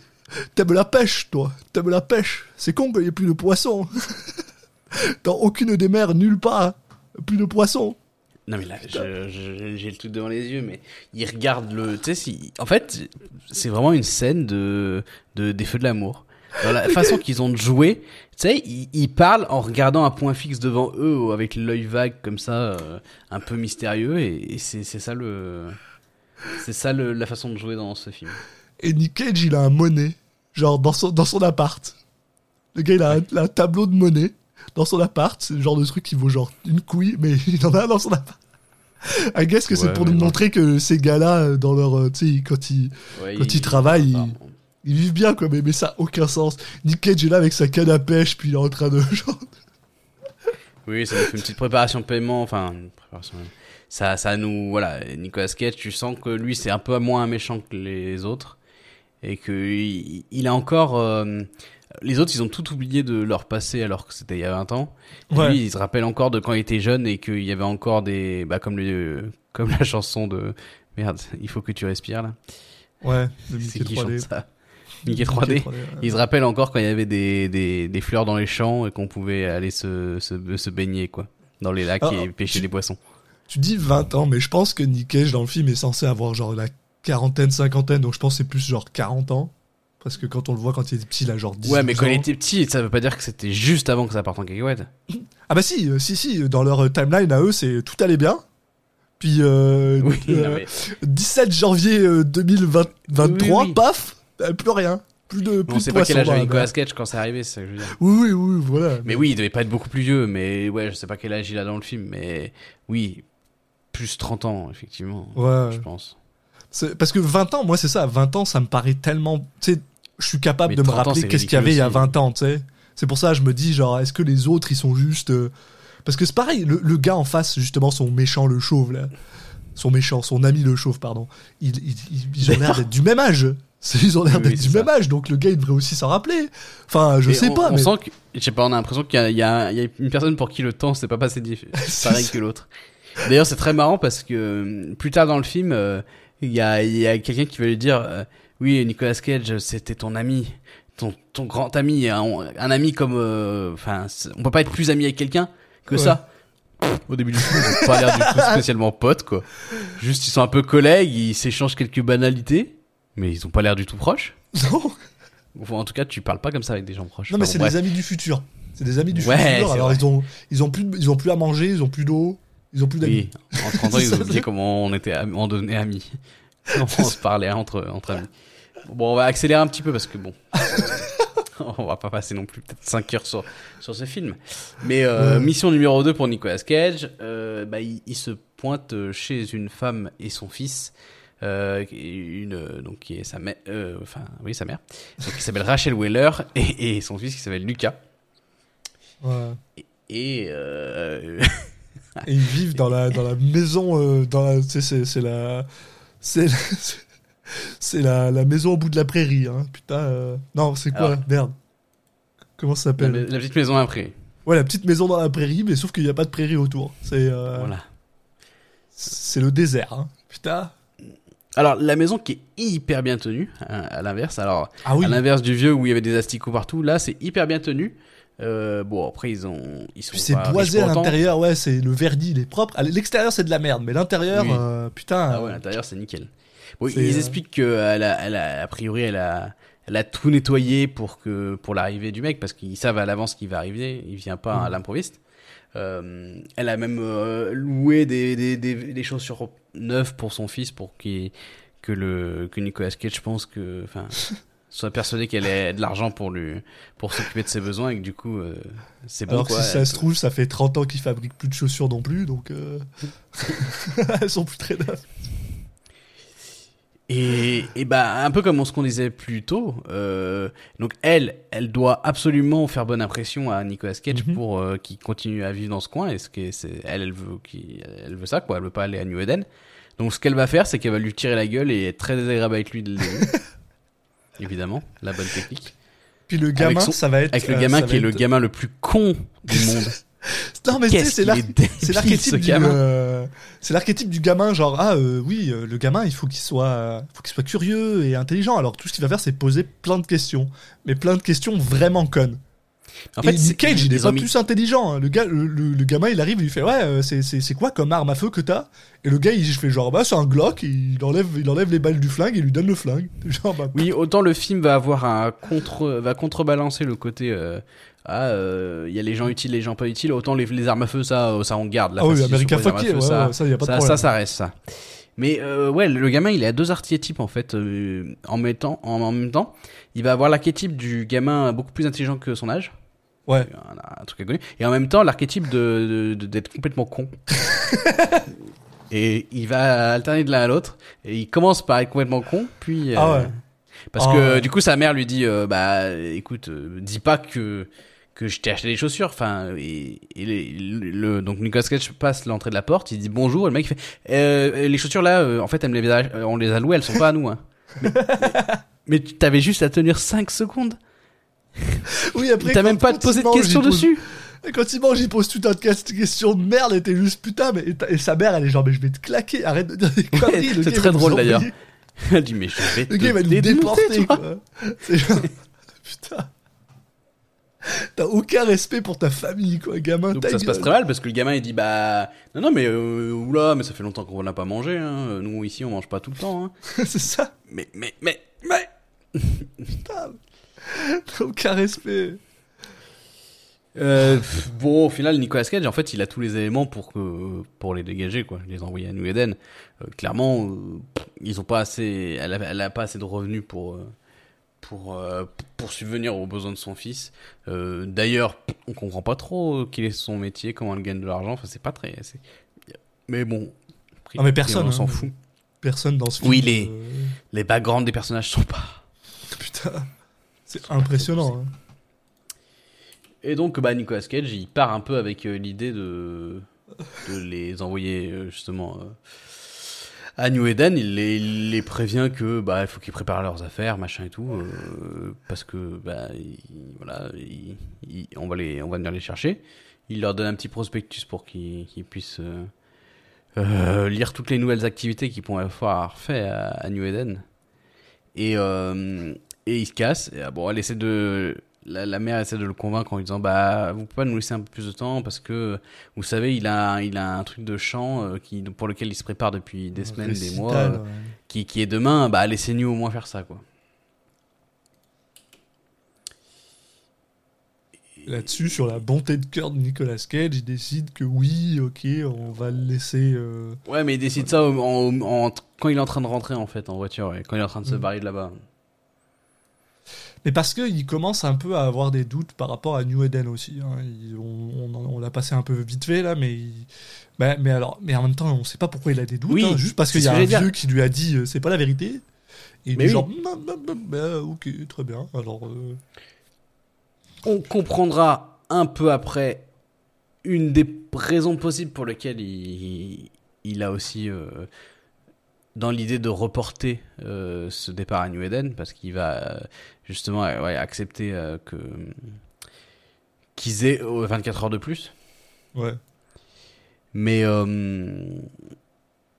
T'aimes la pêche, toi. T'aimes la pêche. C'est con qu'il n'y ait plus de poissons. Dans aucune des mers, nulle part. Plus de poissons. Non mais là, j'ai le truc devant les yeux, mais il regarde le. Tu sais, si... en fait, c'est vraiment une scène de, de des feux de l'amour. Dans la façon qu'ils ont de jouer, tu sais, ils, ils parlent en regardant un point fixe devant eux, avec l'œil vague comme ça, euh, un peu mystérieux, et, et c'est ça le, c'est ça le, la façon de jouer dans ce film. Et Nick Cage, il a un monnaie, genre dans son, dans son appart. Le gars, il a, un, tableau de monnaie dans son appart. C'est le genre de truc qui vaut genre une couille, mais il en a un dans son appart. I guess que c'est pour nous non. montrer que ces gars-là, euh, dans leur, euh, tu sais, quand ils, Ouais, Quand ils travaillent, ils-. Ils vivent bien, quoi, mais, mais ça a aucun sens. Nick Cage est là avec sa canne à pêche, puis il est en train de, Oui, ça nous fait une petite préparation de paiement, enfin, une préparation. Ça, ça nous, voilà, Nicolas Cage, tu sens que lui, c'est un peu moins méchant que les autres. Et que il, a encore, euh, les autres, ils ont tout oublié de leur passé alors que c'était il y a 20 ans. Et Ouais. Lui, il se rappelle encore de quand il était jeune et qu'il y avait encore des, bah, comme le, comme la chanson de, merde, il faut que tu respires, là. ouais, de C'est Mickey qui 3D. chante ça? Mickey 3D. ouais. Il se rappelle encore quand il y avait des, des, des fleurs dans les champs et qu'on pouvait aller se, se, se baigner, quoi. Dans les lacs Ah, et pêcher tu- des poissons. Tu dis 20 ans, mais je pense que Nick Cage dans le film est censé avoir genre la quarantaine, cinquantaine, donc je pense que c'est plus genre 40 ans. Parce que quand on le voit quand il était petit, il a genre 10 Ouais, mais quand ans. il était petit, ça veut pas dire que c'était juste avant que ça parte en cacahuète. Ah bah si, euh, si, si, dans leur euh, timeline à eux, c'est tout allait bien. Puis euh, Oui, euh, non, mais 17 janvier euh, 2023, Oui, oui. paf, plus rien. Plus de plus on sait pas quel âge avait la Nicolas mer. Cage quand c'est arrivé, c'est ça que je veux dire. Oui, oui, oui, voilà. Mais oui, il devait pas être beaucoup plus vieux, mais ouais, je sais pas quel âge il a dans le film, mais oui, plus 30 ans, effectivement. Ouais. Je pense. Parce que 20 ans, moi c'est ça, 20 ans ça me paraît tellement... Tu sais, je suis capable Mais de me 30 ans, rappeler qu'est-ce qu'il y avait il y a ridicule 20 ans, tu sais. C'est pour ça que je me dis, genre, est-ce que les autres, ils sont juste... euh, Parce que c'est pareil, le, le gars en face, justement, son méchant, le chauve, là. Son méchant, son ami, le chauve, pardon. Ils, ils- ils ont l'air d'être du même âge. C'est- Ils ont l'air Oui, d'être oui, du même âge, donc le gars, il devrait aussi s'en rappeler. Enfin, je Et sais on, pas, on mais... sent que, je sais pas, on a l'impression qu'il y a, il y, y a une personne pour qui le temps s'est pas passé diff- pareil que l'autre. D'ailleurs, c'est très marrant parce que euh, plus tard dans le film, euh, il y a, il y a quelqu'un qui va lui dire, euh, oui, Nicolas Cage, c'était ton ami, ton, ton grand ami, un, un ami comme, euh, enfin, c'est- on peut pas être plus ami avec quelqu'un que Ouais. ça. Au début du film, ils ont pas l'air du tout spécialement potes, quoi. Juste, ils sont un peu collègues, ils s'échangent quelques banalités, mais ils ont pas l'air du tout proches? Non, Enfin, en tout cas, tu parles pas comme ça avec des gens proches. non mais Enfin, c'est des amis du futur. C'est des amis du Ouais, futur, alors vrai. ils ont, ils, ont plus ils ont plus à manger, ils ont plus d'eau, ils ont plus d'amis. Oui, en 30 ans, ils ont oublié comment on était, on devenait amis. on se parlait entre, entre amis. Bon, on va accélérer un petit peu parce que bon, on va pas passer non plus peut-être 5 heures sur, sur ce film. Mais euh, mission numéro 2 pour Nicolas Cage, euh, bah, il, il se pointe chez une femme et son fils. Euh, qui est une euh, donc qui est sa mère euh, enfin oui sa mère donc, qui s'appelle Rachel Weller et, et son fils qui s'appelle Lucas Ouais. et euh, Et ils vivent dans la, dans la maison, euh, dans la, c'est, c'est la, c'est, la- c'est la, la maison au bout de la prairie, hein. Putain, euh, non, c'est quoi, Alors. merde. Comment ça la, s'appelle la petite maison après Ouais, la petite maison dans la prairie, mais sauf qu'il n'y a pas de prairie autour. C'est, euh, voilà c'est le désert, hein. Putain. Alors, la maison qui est hyper bien tenue, hein, à l'inverse. Alors, Ah oui. à l'inverse du vieux où il y avait des asticots partout, là, c'est hyper bien tenu. Euh, bon, après, ils ont, ils sont c'est boisé à l'intérieur, ouais, c'est le verdi, il est propre. L'extérieur, c'est de la merde, mais l'intérieur, Oui. euh, putain. Ah ouais, euh, l'intérieur, c'est nickel. Bon, ils euh, expliquent qu'elle a, elle a, a priori, elle a, elle a tout nettoyé pour que, pour l'arrivée du mec, parce qu'ils savent à l'avance qu'il va arriver, il vient pas Mm. à l'improviste. Euh, elle a même euh, loué des, des, des, des chaussures neuves pour son fils pour qu'il que le que Nicolas Cage pense que enfin soit persuadé qu'elle ait de l'argent pour lui pour s'occuper de ses besoins et que du coup euh, c'est bon Alors quoi que si ça se trouve, ça fait 30 ans qu'ils fabriquent plus de chaussures non plus, donc euh... elles sont plus très neuves. Et, et bah un peu comme ce qu'on disait plus tôt, euh, donc elle, elle doit absolument faire bonne impression à Nicolas Cage Mhm. pour euh, qu'il continue à vivre dans ce coin. Et ce que c'est, elle, elle veut, qu'il- elle veut ça quoi. Elle veut pas aller à New Eden. Donc ce qu'elle va faire, c'est qu'elle va lui tirer la gueule et être très désagréable avec lui dès le début. Évidemment, la bonne technique. Puis le gamin, son- ça va être. Avec le euh, gamin qui est le gamin le plus con du monde. Non, mais tu sais, Qu'est-ce c'est l'archétype du. gamin. euh, C'est l'archétype du gamin, genre ah euh, oui, euh, le gamin, il faut qu'il soit, faut qu'il soit curieux et intelligent. Alors tout ce qu'il va faire, c'est poser plein de questions, mais plein de questions vraiment connes. En Et c'est- Cage, il est pas plus intelligent. hein. Le, gars, le, le- le gamin, il arrive, il lui fait Ouais, euh, c'est- quoi comme arme à feu que t'as? Et le gars, il fait genre Bah, c'est un Glock. Il enlève, il enlève les balles du flingue et lui donne le flingue. Genre, bah, Oui, autant le film va avoir un contre, va contrebalancer le côté. euh, ah, euh, il y a les gens utiles, les gens pas utiles. Autant les, les armes à feu, ça, euh, ça on garde. La Ah oui, America Fuck ouais, ça, ça, y a pas de ça, problème. ça, ça reste ça. Mais euh, ouais, le gamin, il a deux archétypes en fait. euh, en, mettant, en, en même temps, il va avoir l'archétype du gamin beaucoup plus intelligent que son âge. Ouais. Un, un truc à connu. Et en même temps, l'archétype de, d'être complètement con. et il va alterner de l'un à l'autre. Et il commence par être complètement con, puis. Ah ouais. Parce Ah que ouais. du coup, sa mère lui dit, bah, écoute, dis pas que que je t'ai acheté des chaussures. Enfin, et, et les- le, donc Nicolas Cage passe l'entrée de la porte, il dit bonjour, et le mec il fait, euh, les chaussures là, euh, en fait, elle les a- euh, on les a louées, elles sont pas à nous. Hein. mais, t'avais juste à tenir 5 secondes. Oui, après. T'as même pas quand de questions dessus. Et quand il mange, il pose tout un tas de questions de merde et t'es juste putain. Mais, et, sa mère, elle est genre Mais je vais te claquer, arrête de dire des conneries. C'est très drôle, d'ailleurs. Elle dit mais je vais Le gars, va te nous déporter, quoi. C'est genre. Putain. T'as aucun respect pour ta famille, quoi, gamin. Donc ça se passe très mal parce que le gamin il dit bah non non mais euh, oula mais ça fait longtemps qu'on n'a pas mangé hein. nous ici on mange pas tout le temps hein. C'est ça. mais mais mais mais Putain. T'as aucun respect. Euh, pff, bon, au final, Nicolas Cage, en fait, il a tous les éléments pour que pour les dégager, quoi, les envoyer à New Eden. Euh, clairement, euh, ils ont pas assez, elle a, elle a pas assez de revenus pour pour euh, pour subvenir aux besoins de son fils. Euh, D'ailleurs, on comprend pas trop euh, quel est son métier, comment elle gagne de l'argent. Enfin, c'est pas très. Mais bon. Non, mais personne, on s'en hein. fout. Personne dans ce film. Oui, les- euh, Les backgrounds des personnages sont pas. Putain. C'est impressionnant. hein. Et donc, bah, Nicolas Cage, il part un peu avec l'idée de, de les envoyer justement à New Eden. Il les, prévient que bah, il faut qu'ils préparent leurs affaires, machin et tout, euh, parce que bah, il- voilà, il- il- on va les, on va venir les chercher. Il leur donne un petit prospectus pour qu'ils puissent euh, euh, lire toutes les nouvelles activités qu'ils pourraient avoir fait à, New Eden. Et, euh, et il se casse. Et, ah, bon, elle essaie de. La, la mère essaie de le convaincre en lui disant Bah, vous pouvez pas nous laisser un peu plus de temps parce que, vous savez, il a, il a un truc de chant euh, qui, pour lequel il se prépare depuis des semaines, des mois, euh, ouais. qui, qui est demain. Bah, laissez-nous au moins faire ça, quoi. Là-dessus, sur la bonté de cœur de Nicolas Cage, il décide que oui, ok, on va le laisser. euh, Ouais, mais il décide ça au- en, en- quand il est en train de rentrer, en fait, en voiture, ouais, quand il est en train de se Mm. barrer de là-bas. Mais parce qu'il commence un peu à avoir des doutes par rapport à New Eden aussi. hein. On on, on l'a passé un peu vite fait là, mais il- bah, mais alors, mais en même temps, on sait pas pourquoi il a des doutes. Oui, hein, juste parce qu'il y a un vieux qui lui a dit euh, c'est pas la vérité. Et il oui. genre bah, bah, ok, très bien. Alors euh, On comprendra un peu après une des raisons possibles pour lesquelles il, il a aussi euh, dans l'idée de reporter euh, ce départ à New Eden parce qu'il va euh, justement euh, ouais, accepter euh, que qu'ils aient euh, 24 heures de plus. ouais. Mais,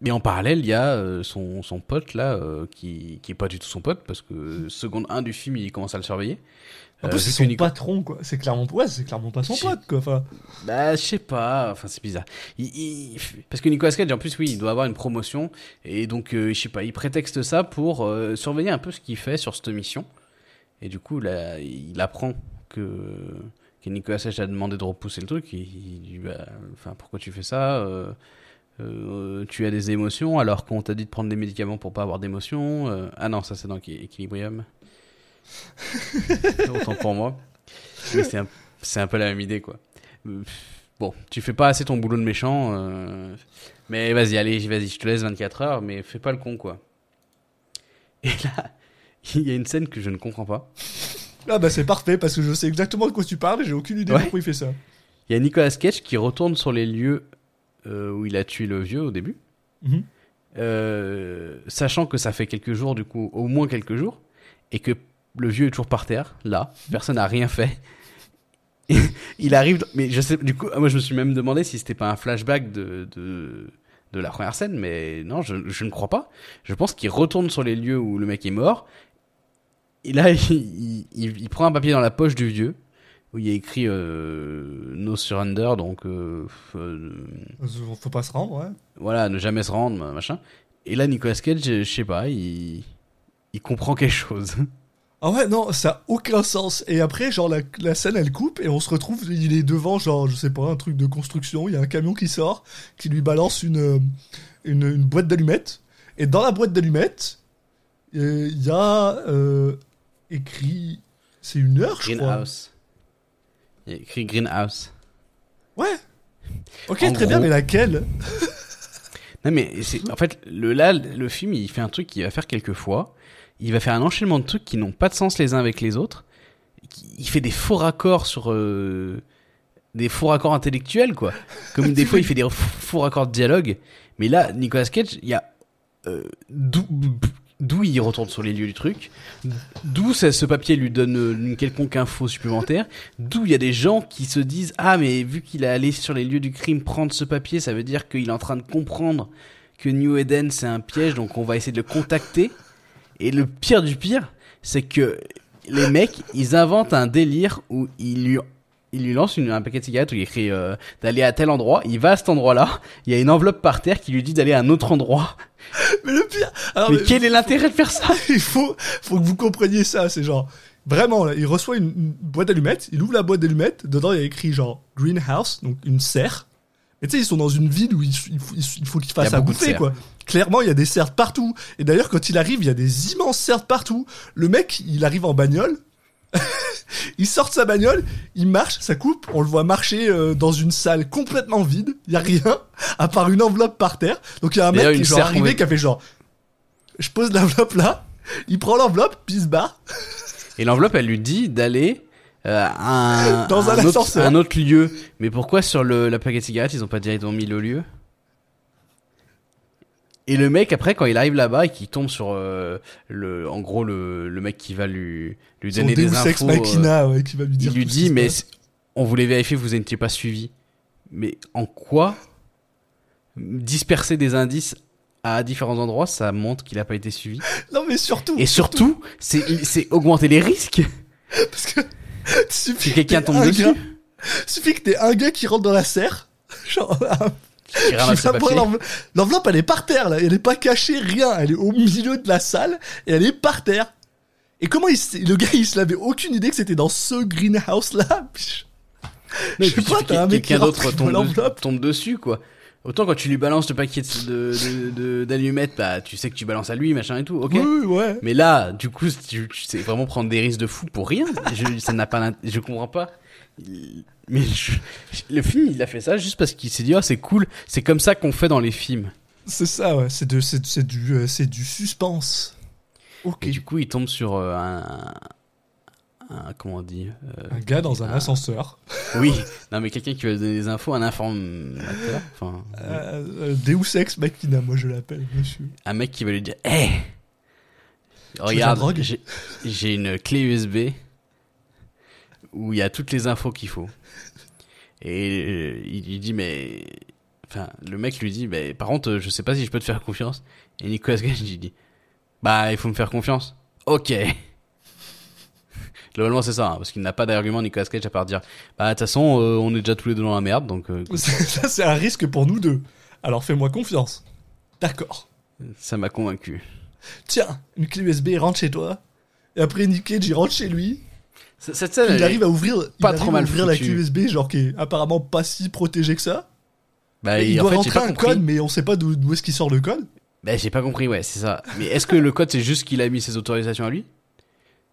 mais en parallèle, il y a son, son pote là, qui, qui est pas du tout son pote, parce que seconde 1 du film, il commence à le surveiller. En plus, vu c'est son patron quoi. C'est clairement ouais, c'est clairement pas son pote quoi. Enfin, Bah, je sais pas, enfin, c'est bizarre. Il- il- Parce que Nicolas Cage, en plus, oui, il doit avoir une promotion, et donc, euh, je sais pas, il prétexte ça pour euh, surveiller un peu ce qu'il fait sur cette mission. Et du coup, là, il apprend que, que Nicolas Cage a demandé de repousser le truc, il dit, bah, enfin, pourquoi tu fais ça Euh, tu as des émotions alors qu'on t'a dit de prendre des médicaments pour pas avoir d'émotions. Ah non, ça c'est dans Equi- Equilibrium. Autant pour moi. Mais c'est un, peu la même idée quoi. Bon, tu fais pas assez ton boulot de méchant. euh, Mais vas-y, allez, vas-y, je te laisse 24 heures, mais fais pas le con quoi. Et là, il y a une scène que je ne comprends pas. ah bah c'est parfait parce que je sais exactement de quoi tu parles. et J'ai aucune idée Ouais. pourquoi il fait ça. Il y a Nicolas Cage qui retourne sur les lieux euh, où il a tué le vieux au début. Mhm. Euh, sachant que ça fait quelques jours, du coup, au moins quelques jours, et que le vieux est toujours par terre, là, personne n'a rien fait. il arrive, mais je sais, du coup, moi je me suis même demandé si c'était pas un flashback de, de, de la première scène, mais non, je, je ne crois pas. Je pense qu'il retourne sur les lieux où le mec est mort, et là, il, il- il prend un papier dans la poche du vieux, où il y a écrit euh, No Surrender, donc euh, euh, Faut pas se rendre, ouais. voilà, ne jamais se rendre, machin. Et là, Nicolas Cage, je sais pas, il, il comprend quelque chose. Ah ouais, non, ça a aucun sens. Et après, genre, la, la scène, elle coupe et on se retrouve, il est devant, genre, je sais pas, un truc de construction. Il y a un camion qui sort, qui lui balance une, euh, une, une boîte d'allumettes. Et dans la boîte d'allumettes, euh, il y a euh, écrit. C'est une heure, je crois. Greenhouse. Il y a écrit Greenhouse. Ouais. Ok, En très bien, mais laquelle? Non mais c'est en fait le là le film il fait un truc qu'il va faire quelques fois. Il va faire un enchaînement de trucs qui n'ont pas de sens les uns avec les autres. Il fait des faux raccords sur euh, des faux raccords intellectuels quoi. Comme des fois il fait des faux raccords de dialogue. Mais là Nicolas Cage il y a euh, d'où il retourne sur les lieux du truc, d'où ce papier lui donne euh, une quelconque info supplémentaire, d'où il y a des gens qui se disent ah mais vu qu'il est allé sur les lieux du crime prendre ce papier, ça veut dire qu'il est en train de comprendre que New Eden c'est un piège, donc on va essayer de le contacter. Et le pire du pire, c'est que les mecs, ils inventent un délire où ils lui, ils lui lancent une- un paquet de cigarettes où il écrit euh, d'aller à tel endroit. Il va à cet endroit-là. Il y a une enveloppe par terre qui lui dit d'aller à un autre endroit. Mais le pire. alors, mais mais- quel est l'intérêt de faire ça il faut, faut que vous compreniez ça. C'est genre, vraiment, là, il reçoit une, une boîte d'allumettes, il ouvre la boîte d'allumettes, dedans il y a écrit genre greenhouse, donc une serre. Mais tu sais, ils sont dans une ville où il, il faut- il faut qu'ils fassent à bouffer, quoi. Clairement, il y a des cerfs partout. Et d'ailleurs, quand il arrive, il y a des immenses cerfs partout. Le mec, il arrive en bagnole. il sort de sa bagnole, il marche, ça coupe, on le voit marcher euh, dans une salle complètement vide, il y a rien, à part une enveloppe par terre. Donc il y a un mec qui est genre arrivé, qui a fait genre, je pose l'enveloppe là, il prend l'enveloppe, puis il se barre. Et l'enveloppe, elle lui dit d'aller euh, un, Dans un autre, ascenseur. un autre lieu. Mais pourquoi sur le, la paquet de cigarettes, ils ont pas directement mis le lieu? Et le mec, après, quand il arrive là-bas et qu'il tombe sur euh, le, en gros, le, le mec qui va lui, lui donner des infos, euh, Machina, ouais, qui va lui dire il lui dit, mais on voulait vérifier vous n'étiez pas suivi. Mais en quoi disperser des indices à différents endroits, ça montre qu'il a pas été suivi? Non, mais surtout. Et surtout, c'est c'est augmenter les risques. Parce que. suffit Si quelqu'un tombe un dessus. gars- suffit que t'aies un gars qui rentre dans la serre. Genre, l'enveloppe. Elle est par terre, là. Elle est pas cachée, rien. Elle est au milieu de la salle. Et elle est par terre. Et comment il le gars, il se l'avait aucune idée que c'était dans ce Non, et Je sais pas, t'as un mec qui rentre, tombe dessus, quoi. Autant quand tu lui balances le paquet de- d'allumettes, bah, tu sais que tu balances à lui, machin et tout, ok. Oui, ouais. Mais là, du coup, tu, tu sais vraiment prendre des risques de fou pour rien. Je, ça n'a pas, je comprends pas. Mais je- le film, il a fait ça juste parce qu'il s'est dit, oh, c'est cool. C'est comme ça qu'on fait dans les films. C'est ça, ouais. C'est de, c'est, c'est du, euh, c'est du suspense. Ok. Et du coup, il tombe sur euh, un, un- comment on dit euh, Un gars dans un un- ascenseur. Oui, non mais quelqu'un qui va donner des infos, un informateur, enfin, Euh, euh, Deus Ex Machina, moi je l'appelle, monsieur. un mec qui va lui dire, hé, la regarde, j'ai j'ai une clé USB où il y a toutes les infos qu'il faut. Et euh, il lui dit, mais, enfin, le mec lui dit, mais par contre, je sais pas si je peux te faire confiance. Et Nicolas Cage il dit, bah, il faut me faire confiance. Ok. Globalement, c'est ça, hein, parce qu'il n'a pas d'argument Nicolas Cage à part dire, bah, de toute façon, euh, on est déjà tous les deux dans la merde, donc euh, Ça, c'est un risque pour nous deux. Alors fais-moi confiance. D'accord. ça m'a convaincu. Tiens, une clé USB, rentre chez toi. Et après, Nick Cage, il rentre chez lui. Cette scène, Il arrive à ouvrir, pas trop à mal ouvrir la clé USB, genre qui est apparemment pas si protégée que ça. bah, il doit fait, rentrer un compris. code, mais on sait pas d'où d'où est-ce qu'il sort le code. Bah, j'ai pas compris, ouais, c'est ça. Mais est-ce que le code, c'est juste qu'il a mis ses autorisations à lui?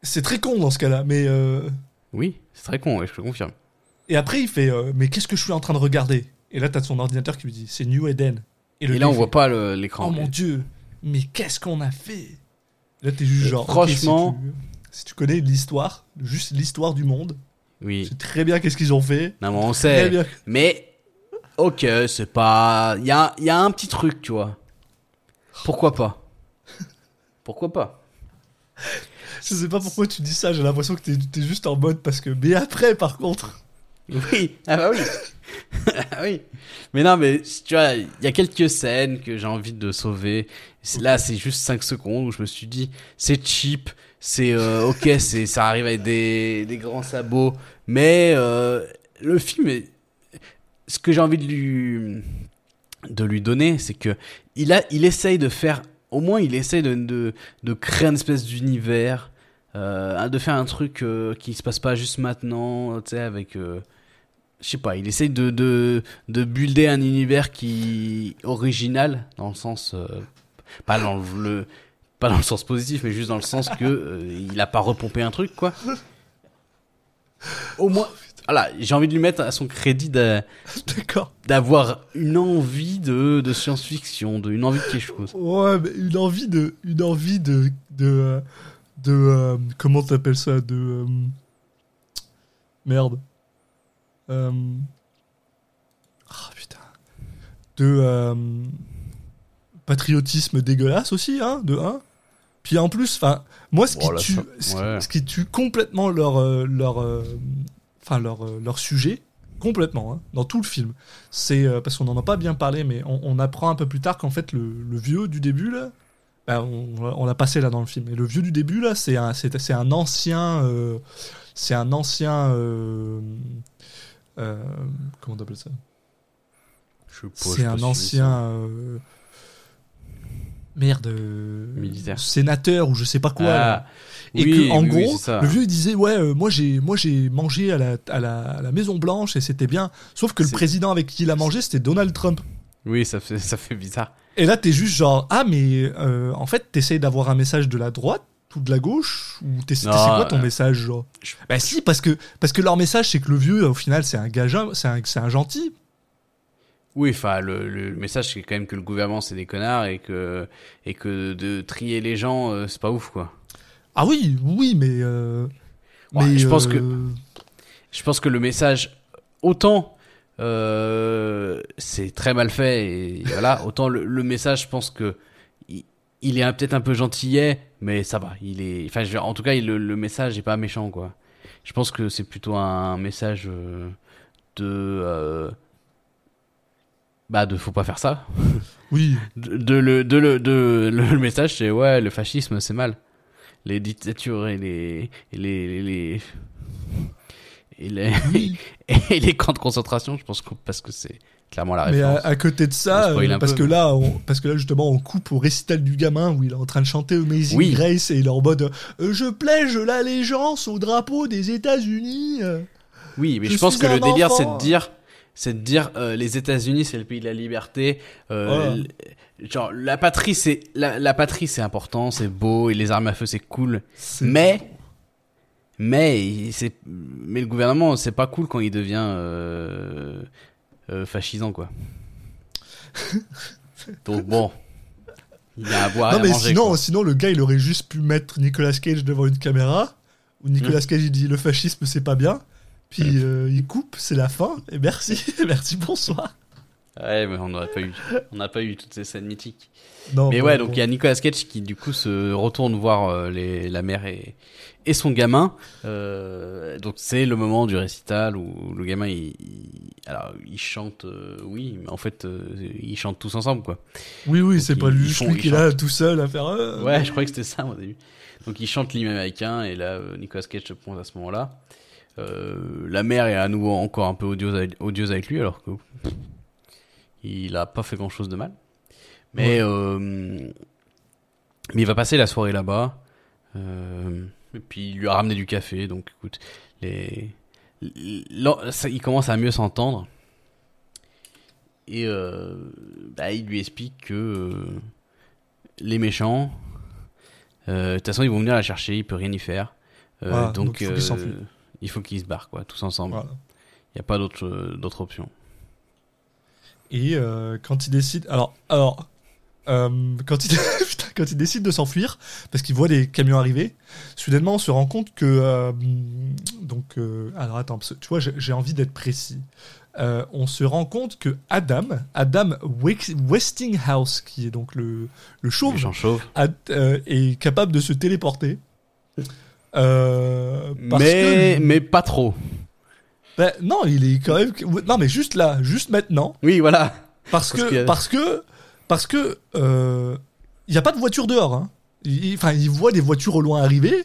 C'est très con dans ce cas-là, mais euh... Oui, c'est très con, ouais, je te confirme. Et après, il fait euh, Mais qu'est-ce que je suis en train de regarder? Et là, t'as son ordinateur qui lui dit C'est New Eden. le Et là, on voit pas l'écran. Oh mon dieu, mais qu'est-ce qu'on a fait? Là, t'es juste Et genre. franchement- si, tu, si tu connais l'histoire, juste l'histoire du monde, Oui. sais très bien qu'est-ce qu'ils ont fait. Non, mais on sait. bien. Mais, ok, c'est pas. Il y a, il y a un petit truc, tu vois. Pourquoi pas? Pourquoi pas? Je sais pas pourquoi tu dis ça, j'ai l'impression que t'es t'es juste en mode parce que. Mais après, par contre. Oui, ah bah oui. Ah oui. Mais non, mais tu vois, il y a quelques scènes que j'ai envie de sauver. Là, c'est juste 5 secondes où je me suis dit, c'est cheap, c'est euh, ok, c'est ça arrive avec des, des grands sabots, Mais euh, le film, est... ce que j'ai envie de lui de lui donner, c'est que il a, il essaye de faire, au moins il essaye de de, de créer une espèce d'univers, euh, de faire un truc euh, qui se passe pas juste maintenant, tu sais, avec euh, je sais pas, il essaye de, de, de builder un univers qui original dans le sens euh, pas dans le pas dans le sens positif mais juste dans le sens que euh, il a pas repompé un truc quoi. Au moins voilà, j'ai envie de lui mettre à son crédit d'avoir une envie de, de science-fiction, de une envie de quelque chose. Ouais, mais une envie de, une envie de, de, euh, de, euh, comment t'appelles ça, de, euh, merde, euh, ah putain, de euh, patriotisme dégueulasse aussi, hein, de un. Puis en plus, enfin, moi, ce qui Oh là, tue, ce, ouais. ce qui tue complètement leur, leur, enfin leur, leur sujet, complètement, hein, dans tout le film. C'est parce qu'on n'en a pas bien parlé, mais on, on apprend un peu plus tard qu'en fait le, le vieux du début là, bah, on, on l'a passé là dans le film. Et le vieux du début là, c'est un, c'est, c'est un ancien, euh, c'est un ancien, euh, euh, comment on appelle ça? Je sais pas, C'est un ancien. ça. euh, Merde. euh, Militaire. Sénateur ou je sais pas quoi. là. Ah, Et oui, que, en oui, gros, le vieux il disait ouais, euh, moi j'ai moi j'ai mangé à la, à la à la Maison Blanche et c'était bien. Sauf que le président avec qui il a mangé c'était Donald Trump. Oui, ça fait, ça fait bizarre. Et là t'es juste genre ah mais euh, en fait t'essayes d'avoir un message de la droite ou de la gauche ou t'es c'est quoi ton euh, message genre? je- Bah si parce que parce que leur message c'est que le vieux au final c'est un gars c'est un c'est un gentil. Oui, enfin, le, le message, c'est quand même que le gouvernement, c'est des connards et que, et que de trier les gens, euh, c'est pas ouf, quoi. Ah oui oui mais Ouais, mais je pense que- Je pense que le message, autant euh, c'est très mal fait et voilà, autant le, le message, je pense que il, il est peut-être un peu gentillet, mais ça va. Il est, enfin, je en tout cas, il- le, le message est pas méchant, quoi. Je pense que c'est plutôt un message euh, de, euh, bah, de faut pas faire ça. oui De, de le, de le, de le, le message, c'est ouais, le fascisme, c'est mal. Les dictatures et les, et les, les, les- et les, et les camps de concentration, je pense que parce que c'est clairement la Mais à, référence. à côté de ça, euh, parce peu, que mais- là, on, parce que là justement, on coupe au récital du gamin où il est en train de chanter Amazing Oui. Grace et il est en mode euh, Je plège l'allégeance au drapeau des États-Unis. Oui, mais je je, pense que le délire, c'est de dire, c'est de dire, euh, les États-Unis, c'est le pays de la liberté. Euh, Voilà. Genre, la patrie, c'est la, la patrie, c'est important, c'est beau, et les armes à feu, c'est cool. Mais, mais, il- mais le gouvernement, c'est pas cool quand il devient euh, euh, fascisant, quoi. Donc bon, il y a à boire non, et à mais manger. sinon, quoi. sinon, le gars, il aurait juste pu mettre Nicolas Cage devant une caméra où Mmh. Nicolas Cage il dit Le fascisme, c'est pas bien. Puis euh, il coupe, c'est la fin, et merci, merci, bonsoir. Ouais, mais on n'aurait pas eu, on n'a pas eu toutes ces scènes mythiques. Non, Mais bon, ouais, donc il y a Nicolas Cage qui du coup se retourne voir les, la mère et, et son gamin. Euh, donc c'est le moment du récital où le gamin il, il- alors il chante, euh, oui, mais en fait euh, ils chantent tous ensemble quoi. Oui, oui, c'est ils- pas lui, ils lui ils qui est là tout seul à faire. Ouais, je croyais que c'était ça au début. Donc il chante l'hymne américain et là Nicolas Cage se pointe à ce moment-là. La mère est à nouveau encore un peu odieuse avec, odieuse avec lui alors que pff, il a pas fait grand-chose de mal. Mais mais il va passer la soirée là-bas. Euh, et puis il lui a ramené du café donc écoute les là, ça- il commence à mieux s'entendre. Et euh, bah, il lui explique que euh, les méchants, euh, de toute façon, ils vont venir la chercher, il peut rien y faire. Voilà, donc, donc il faut qu'ils se barrent, quoi, tous ensemble. Voilà. Il n'y a pas d'autre option. Et quand il décide, alors, alors, euh, quand il, putain, quand il décide de s'enfuir, parce qu'il voit des camions arriver, soudainement on se rend compte que, euh, donc, euh, alors attends, parce que, tu vois, j'ai j'ai envie d'être précis. Euh, on se rend compte que Adam, Adam Westinghouse, qui est donc le, le Les chauve, gens chauves. a- euh, est capable de se téléporter. Euh, parce Mais, que, mais pas trop. Ben, non, il est quand même. Non, mais juste là, juste maintenant, Oui, voilà. parce, Parce qu'il y que, a- parce que, parce que, euh, il y a pas de voiture dehors. Hein. Il- Enfin, il, voit des voitures au loin arriver,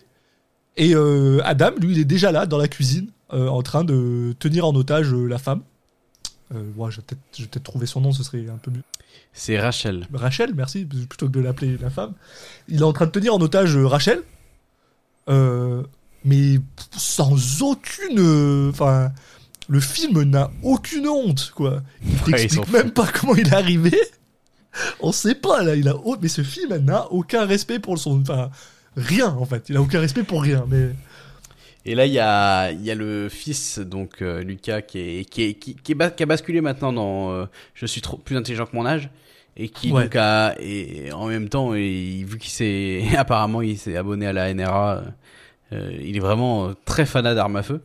et euh, Adam, lui, il est déjà là dans la cuisine, euh, en train de tenir en otage euh, la femme. Euh, ouais, je vais peut-être peut-être trouver son nom, ce serait un peu mieux. C'est Rachel. Rachel, merci, plutôt que de l'appeler la femme. Il est en train de tenir en otage euh, Rachel, euh, mais sans aucune. euh, Enfin, le film n'a aucune honte, quoi. Il Ouais, t'explique même pas comment il est arrivé. On sait pas là, il a mais ce film n'a aucun respect pour son, enfin rien en fait. Il a aucun respect pour rien, mais Et là, il y a, il y a le fils, donc euh, Lucas, qui, est, qui, est, qui, qui, est bas- qui a basculé maintenant dans euh, Je suis trop plus intelligent que mon âge. Et qui, Ouais. donc, a, et en même temps, et, vu qu'il s'est, apparemment, il s'est abonné à la NRA, euh, il est vraiment très fanat d'armes à feu.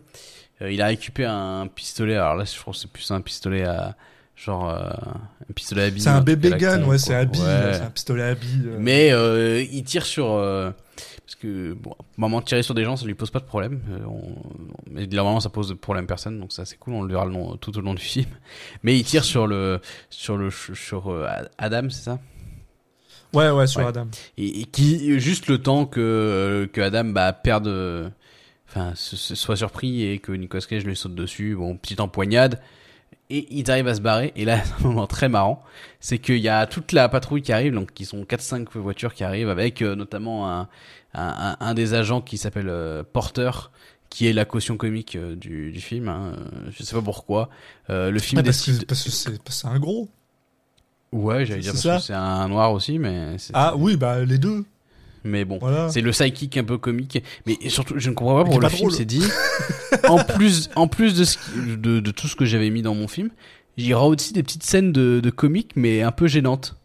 Il a récupéré un pistolet, alors là, je crois que c'est plus un pistolet à, genre, euh, un pistolet à billes. c'est un bébé gun, ouais, c'est à billes, Ouais. c'est un pistolet à billes. euh. Mais euh, il tire sur parce que bon, maman tirer sur des gens, ça lui pose pas de problème. Euh, on- mais normalement, ça pose de problème à personne, donc ça c'est cool. On le verra le long- tout au long du film. Mais il tire sur le sur le sur euh, Adam, c'est ça? Ouais, ouais, sur Ouais. Adam. et, et qui juste le temps que que Adam bah perde, enfin soit surpris et que Nicolas Cage lui saute dessus. Bon, petite empoignade. Et ils arrivent à se barrer. Et là, un moment très marrant, c'est qu'il y a toute la patrouille qui arrive, donc qui sont 4-5 voitures qui arrivent, avec euh, notamment un, un, un- des agents qui s'appelle euh, Porter, qui est la caution comique euh, du, du film. Hein. Euh, Je sais pas pourquoi. Euh, le film Ah, parce, décide... que, parce que c'est c'est un gros. Ouais, j'allais dire c'est parce ça que c'est un noir aussi, mais... c'est- Ah oui, bah les deux. Mais bon, Voilà. c'est le sidekick un peu comique. Mais surtout, je ne comprends pas pourquoi le film drôle. s'est dit, en plus, en plus de, ce de, de tout ce que j'avais mis dans mon film, il y aura aussi des petites scènes de, de comique, mais un peu gênantes.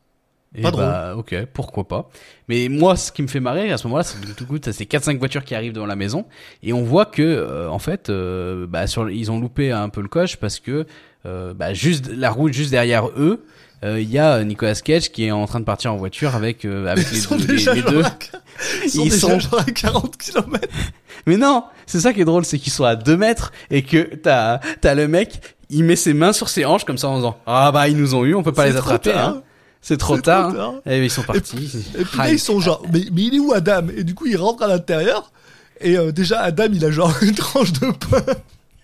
Et Pas bah, ok, pourquoi pas. Mais moi, ce qui me fait marrer à ce moment-là, c'est que tout coup, t'as ces 4-5 voitures qui arrivent devant la maison, et on voit que, euh, en fait, euh, bah, sur, ils ont loupé un peu le coche parce que, euh, bah, juste la route juste derrière eux, euh, il y a Nicolas Cage qui est en train de partir en voiture avec avec Ils les sont deux, déjà les deux. Ils sont Ils déjà sont- genre à 40 km. Mais non, c'est ça qui est drôle, c'est qu'ils sont à 2 mètres et que t'as t'as le mec, il met ses mains sur ses hanches comme ça en disant ah bah ils nous ont eu, on peut pas les attraper. Hein. C'est trop tard. trop hein. tard. Et ils sont partis. Et puis là, Ah, ils sont genre, mais, mais il est où Adam? Et du coup, il rentre à l'intérieur. Et euh, déjà, Adam, il a genre une tranche de pain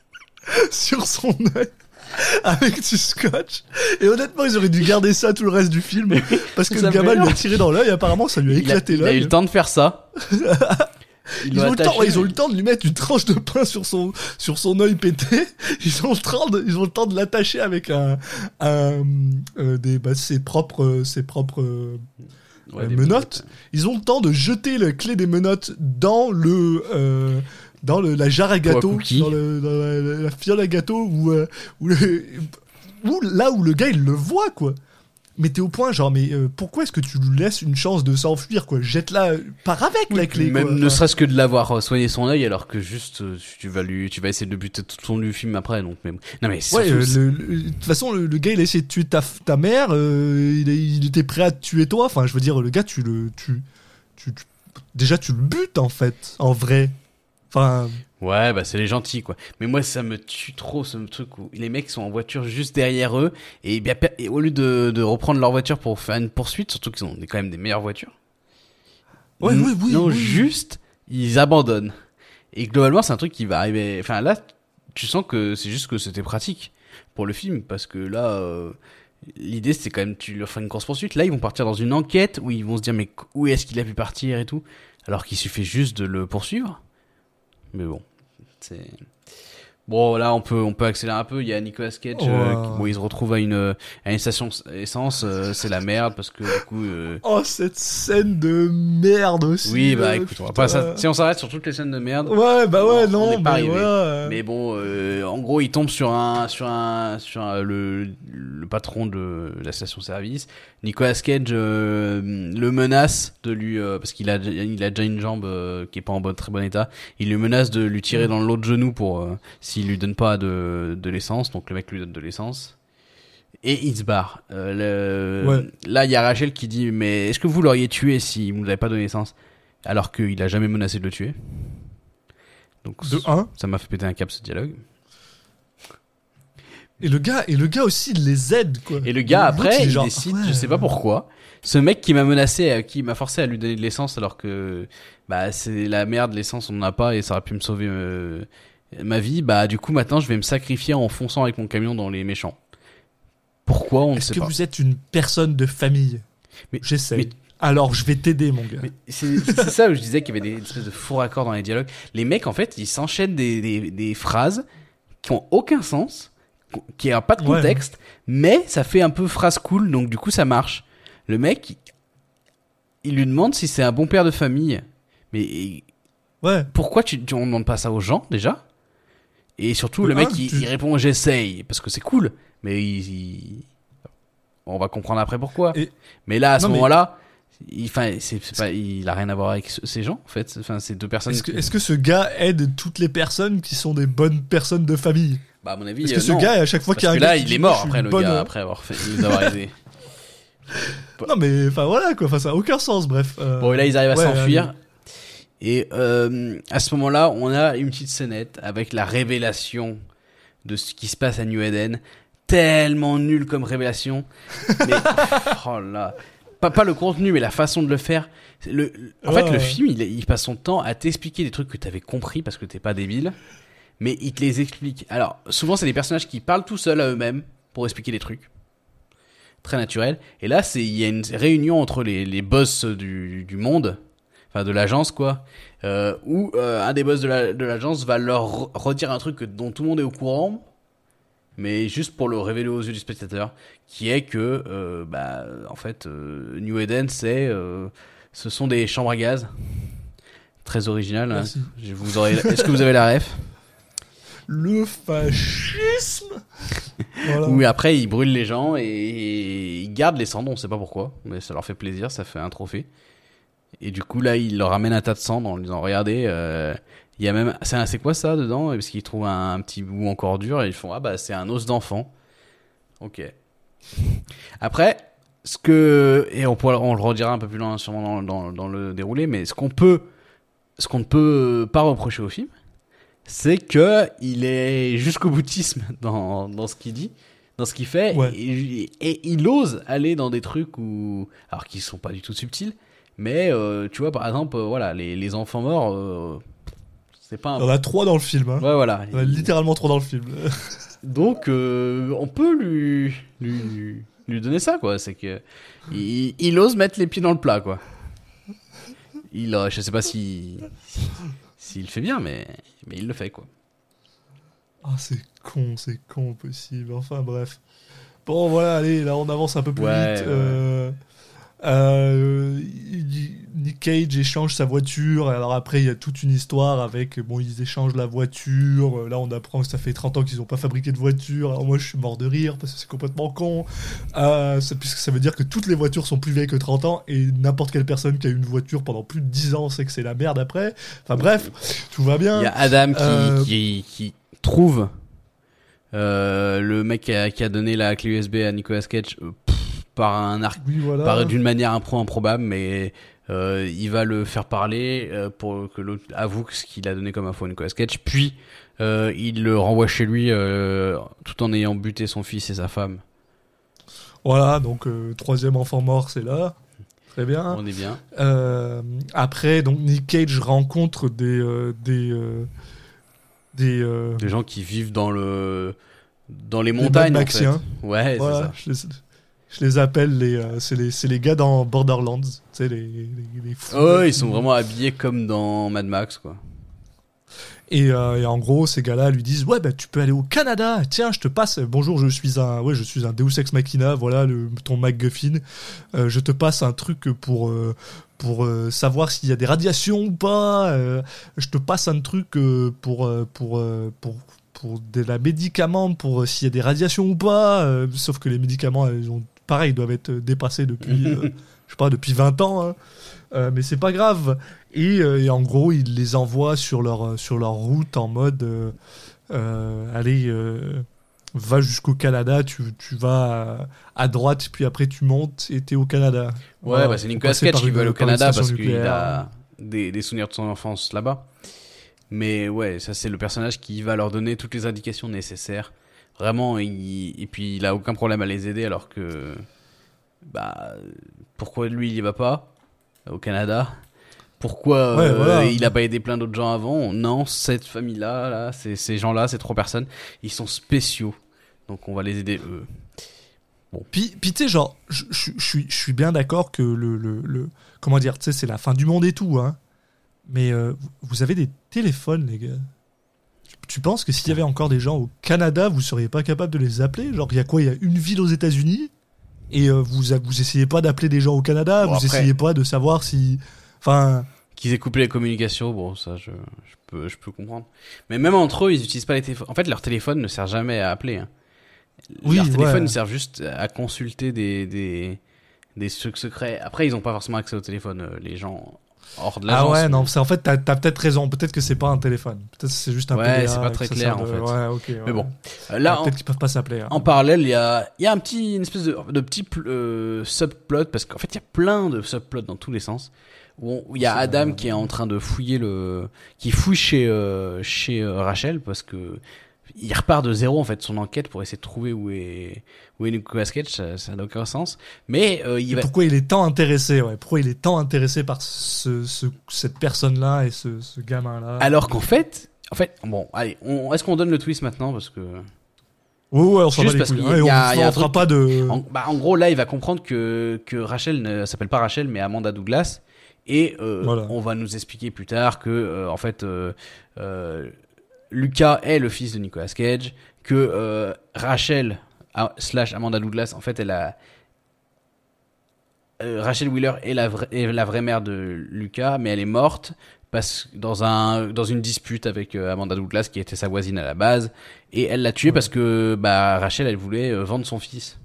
sur son œil avec du scotch. Et honnêtement, ils auraient dû garder ça tout le reste du film. Parce que Ça le gamin lui a tiré dans l'œil. Apparemment, ça lui a éclaté il a eu l'œil. le temps de faire ça. Il Ils ont, le temps, ils ont le temps de lui mettre une tranche de pain sur son, sur son œil pété. Ils ont le temps de, ils ont le temps de l'attacher avec un, un euh, des, bah, ses propres, ses propres, euh, Ouais, euh, menottes. Ils ont le temps de jeter la clé des menottes dans le, euh, dans le, la jarre à gâteau, dans, le, dans la, fiole à gâteau, où, euh, où, le- où là où le gars il le voit quoi. Mais t'es au point genre mais euh, pourquoi est-ce que tu lui laisses une chance de s'enfuir quoi? Jette-la, euh, pars avec la clé Même quoi. ne serait-ce que de l'avoir soigné son œil alors que juste tu vas lui tu vas essayer de buter tout son du film après donc mais non mais Ouais, euh, de toute façon, le, le gars, il a essayé de tuer ta, ta mère, euh, il, était prêt à te tuer toi. Enfin, je veux dire, le gars, tu le. Tu, tu, tu- déjà, tu le butes, en fait, en vrai. Enfin, Ouais, bah c'est les gentils quoi. Mais moi ça me tue trop ce truc où les mecs sont en voiture juste derrière eux et, bien, et au lieu de, de reprendre leur voiture pour faire une poursuite, surtout qu'ils ont quand même des meilleures voitures. Ouais, oui, oui, Non, oui. juste ils abandonnent. Et globalement c'est un truc qui va arriver. Enfin là, tu sens que c'est juste que c'était pratique pour le film parce que là. euh, L'idée c'était quand même tu leur fais une course poursuite. Là ils vont partir dans une enquête où ils vont se dire mais où est-ce qu'il a pu partir et tout? Alors qu'il suffit juste de le poursuivre. Mais bon, c'est bon là on peut on peut accélérer un peu. Il y a Nicolas Cage euh, Ouais. qui- bon il se retrouve à une à une station essence. euh, c'est la merde parce que du coup. euh, oh, cette scène de merde aussi. oui bah euh, écoute on va pas ça- si on s'arrête sur toutes les scènes de merde. Ouais, bah ouais, on- on non, n'est pas mais arrivé. voilà. euh, Mais bon, euh, en gros, il tombe sur un, sur un, sur un- le, le patron de la station-service. Nicolas Cage euh, le menace de lui, euh, parce qu'il a, il a déjà une jambe euh, qui est pas en bon, très bon état. Il le menace de lui tirer dans l'autre genou pour euh, s'il lui donne pas de, de l'essence. Donc le mec lui donne de l'essence. Et il se barre. Euh, le- Ouais. Là, il y a Rachel qui dit, mais est-ce que vous l'auriez tué si vous n'avez pas donné l'essence? Alors qu'il a jamais menacé de le tuer. Donc, De un? ça m'a fait péter un cap ce dialogue. Et le gars, et le gars aussi, il les aide, quoi. Et le gars après, il genre, décide, ouais, je sais pas pourquoi, ce mec qui m'a menacé, qui m'a forcé à lui donner de l'essence alors que bah c'est la merde, l'essence on n'en a pas et ça aurait pu me sauver, euh, ma vie, bah du coup maintenant je vais me sacrifier en fonçant avec mon camion dans les méchants. Pourquoi on ne Est-ce sait que pas. vous êtes une personne de famille Mais- J'essaie. mais- Alors, je vais t'aider, mon gars. C'est ça où je disais qu'il y avait des espèces de faux raccords dans les dialogues. Les mecs, en fait, ils s'enchaînent des, des, des phrases qui ont aucun sens, qui n'ont pas de Ouais. contexte, mais ça fait un peu phrase cool, donc du coup ça marche. Le mec, il, il lui demande si c'est un bon père de famille. Mais Ouais. pourquoi tu, tu on demande pas ça aux gens déjà? Et surtout, le mec, ah, il, tu- il répond j'essaye parce que c'est cool, mais il, il- on va comprendre après pourquoi. Et- Mais là, à ce mais- moment-là, il, enfin, c'est, c'est pas, il a rien à voir avec ce- ces gens en fait. Enfin, c'est deux personnes. Est-ce que, est-ce que ce gars aide toutes les personnes qui sont des bonnes personnes de famille? Bah, à mon avis, Est-ce euh, que ce non. gars, à chaque fois qu'il y a Parce un là, gars il est mort après le bonne- gars, après avoir fait, nous avoir aidé. Non, mais enfin voilà quoi. Enfin, ça a aucun sens. Bref. Euh, Bon, et là, ils arrivent à ouais, s'enfuir. Et euh, à ce moment-là, on a une petite scénette avec la révélation de ce qui se passe à New Eden. Tellement nul comme révélation. Mais, oh là. Pas, pas le contenu, mais la façon de le faire. Le, en fait, Ouais, le film, il, il passe son temps à t'expliquer des trucs que t'avais compris parce que t'es pas débile. Mais il te les explique. Alors, souvent, c'est des personnages qui parlent tout seuls à eux-mêmes pour expliquer des trucs. Très naturel. Et là, c'est il y a une réunion entre les, les boss du, du monde, enfin de l'agence quoi, euh, où euh, un des boss de la- de l'agence va leur re- redire un truc dont tout le monde est au courant, mais juste pour le révéler aux yeux du spectateur, qui est que, euh, bah, en fait, euh, New Eden, c'est, ce sont des chambres à gaz. Très original. hein. Merci. Je vous aurais- Est-ce que vous avez la ref? Le fascisme. voilà. Oui, après, ils brûlent les gens et ils gardent les cendres, on sait pas pourquoi, mais ça leur fait plaisir, ça fait un trophée. Et du coup, là, ils leur ramènent un tas de cendres en leur disant Regardez, euh, il y a même. C'est quoi ça dedans? Parce qu'ils trouvent un, un petit bout encore dur et ils font Ah bah, c'est un os d'enfant. Ok. Après, ce que. Et on, pourra, on le redira un peu plus loin, sûrement dans, dans, dans le déroulé, mais ce qu'on peut. Ce qu'on ne peut pas reprocher au film, c'est que il est jusqu'au boutisme dans, dans ce qu'il dit, dans ce qu'il fait, Ouais. et, et il ose aller dans des trucs où, alors qui sont pas du tout subtils, mais euh, tu vois par exemple, euh, voilà, les, les enfants morts, euh, c'est pas un. Il y en a trois dans le film. Hein. Ouais, voilà. Il y en a littéralement trois dans le film. Donc, on peut lui, lui, lui donner ça, quoi. C'est que il, il ose mettre les pieds dans le plat, quoi. Il, je sais pas si s'il le fait bien, mais mais il le fait, quoi. Ah, c'est con, c'est con possible. Enfin, bref. Bon, voilà, allez, là, on avance un peu plus Ouais, vite. ouais. Euh, Nick Cage échange sa voiture. Alors après, il y a toute une histoire avec. Bon, ils échangent la voiture. Là, on apprend que ça fait 30 ans qu'ils n'ont pas fabriqué de voiture. Alors moi, je suis mort de rire parce que c'est complètement con. Euh, ça- puisque ça veut dire que toutes les voitures sont plus vieilles que 30 ans et n'importe quelle personne qui a eu une voiture pendant plus de 10 ans sait que c'est la merde après. Enfin bref, tout va bien. Il y a Adam qui, Euh, qui, qui trouve le mec qui a, qui a donné la clé USB à Nicolas Cage pff, par un arc, Oui, voilà. par d'une manière impro improbable, mais euh, il va le faire parler euh, pour que l'autre avoue ce qu'il a donné comme info à Nicolas Cage, puis euh, il le renvoie chez lui tout en ayant buté son fils et sa femme. Voilà, donc troisième enfant mort, c'est là. Très bien. On est bien. Après, donc Nick Cage rencontre des des des, Des gens qui vivent dans le dans les des montagnes. Mad en fait. Ouais, Voilà, c'est ça. Je les, appelle les euh, c'est les c'est les gars dans Borderlands, tu sais les, les, les fous. Oh, ils sont vraiment habillés comme dans Mad Max, quoi. Et, euh, et en gros, ces gars-là lui disent ouais bah tu peux aller au Canada. Tiens, je te passe. Bonjour, je suis un ouais je suis un Deus ex machina. Voilà le, ton MacGuffin. Euh, je te passe un truc pour euh, pour euh, savoir s'il y a des radiations ou pas. Euh, je te passe un truc euh, pour pour pour pour de la médicament pour s'il y a des radiations ou pas. Sauf que les médicaments, ils ont pareil, ils doivent être dépassés depuis euh, je sais pas depuis 20 ans. hein. Euh, mais c'est pas grave. Et, euh, et en gros, ils les envoient sur leur, euh, sur leur route en mode euh, euh, allez, euh, va jusqu'au Canada, tu, tu vas à, à droite, puis après tu montes et t'es au Canada. Ouais, Voilà. bah c'est Nicolas Cage qui veut aller au Canada parce qu'il a des, des souvenirs de son enfance là-bas. Mais ouais, ça c'est le personnage qui va leur donner toutes les indications nécessaires. Vraiment, il- et puis il a aucun problème à les aider alors que. Bah. Pourquoi lui il y va pas au Canada? Pourquoi Ouais, euh, voilà. il a pas aidé plein d'autres gens avant? Non, cette famille-là, là, ces, ces gens-là, ces trois personnes, ils sont spéciaux. Donc on va les aider eux. Puis, puis tu sais, genre, je suis bien d'accord que le, le, le- Comment dire, tu sais, c'est la fin du monde et tout, hein. Mais euh, vous avez des téléphones, les gars? Tu penses que s'il y avait encore des gens au Canada, vous seriez pas capable de les appeler? Genre, il y a quoi? Il y a une ville aux États-Unis? Et euh, vous, vous essayez pas d'appeler des gens au Canada? Bon, Vous après- essayez pas de savoir si. Enfin. Qu'ils aient coupé les communications, bon, ça, je, je peux, je peux comprendre. Mais même entre eux, ils utilisent pas les téléphones. En fait, leur téléphone ne sert jamais à appeler. Hein. Oui, leur téléphone ouais. sert juste à consulter des, des, des trucs secrets. Après, ils ont pas forcément accès au téléphone, euh, les gens hors de Ah l'agence. ouais, mais- non, c'est en fait, t'as as, peut-être raison. Peut-être que c'est pas un téléphone. Peut-être que c'est juste un Ouais, c'est pas très clair, en fait. Ouais, ok. ouais. Mais bon. Euh, Là, peut-être qu'ils peuvent pas s'appeler. hein. en parallèle, il y a, il y a un petit, une espèce de, de petit euh, subplot, parce qu'en fait, il y a plein de subplots dans tous les sens. Où il y a Adam qui est en train de fouiller le, qui fouille chez, euh, chez Rachel, parce que il repart de zéro en fait son enquête pour essayer de trouver où est où est Nicolas Cage ça ça n'a aucun sens mais euh, il va Pourquoi il est tant intéressé ouais Pourquoi il est tant intéressé par ce, ce- cette personne-là et ce, ce gamin-là? Alors qu'en fait en fait bon allez on, est-ce qu'on donne le twist maintenant parce que ouais, on s'en Juste bat parce qu'il y a- on il y a un on fera truc- pas de. En, bah, en gros, là, il va comprendre que, que Rachel ne s'appelle pas Rachel, mais Amanda Douglas. Et euh, Voilà. on va nous expliquer plus tard que, euh, en fait, euh, Lucas est le fils de Nicolas Cage, que euh, Rachel ah, slash Amanda Douglas, en fait, elle a euh, Rachel Wheeler est la, vraie, est la vraie mère de Lucas, mais elle est morte parce dans un dans une dispute avec euh, Amanda Douglas qui était sa voisine à la base et elle l'a tué parce que bah Rachel elle voulait vendre son fils.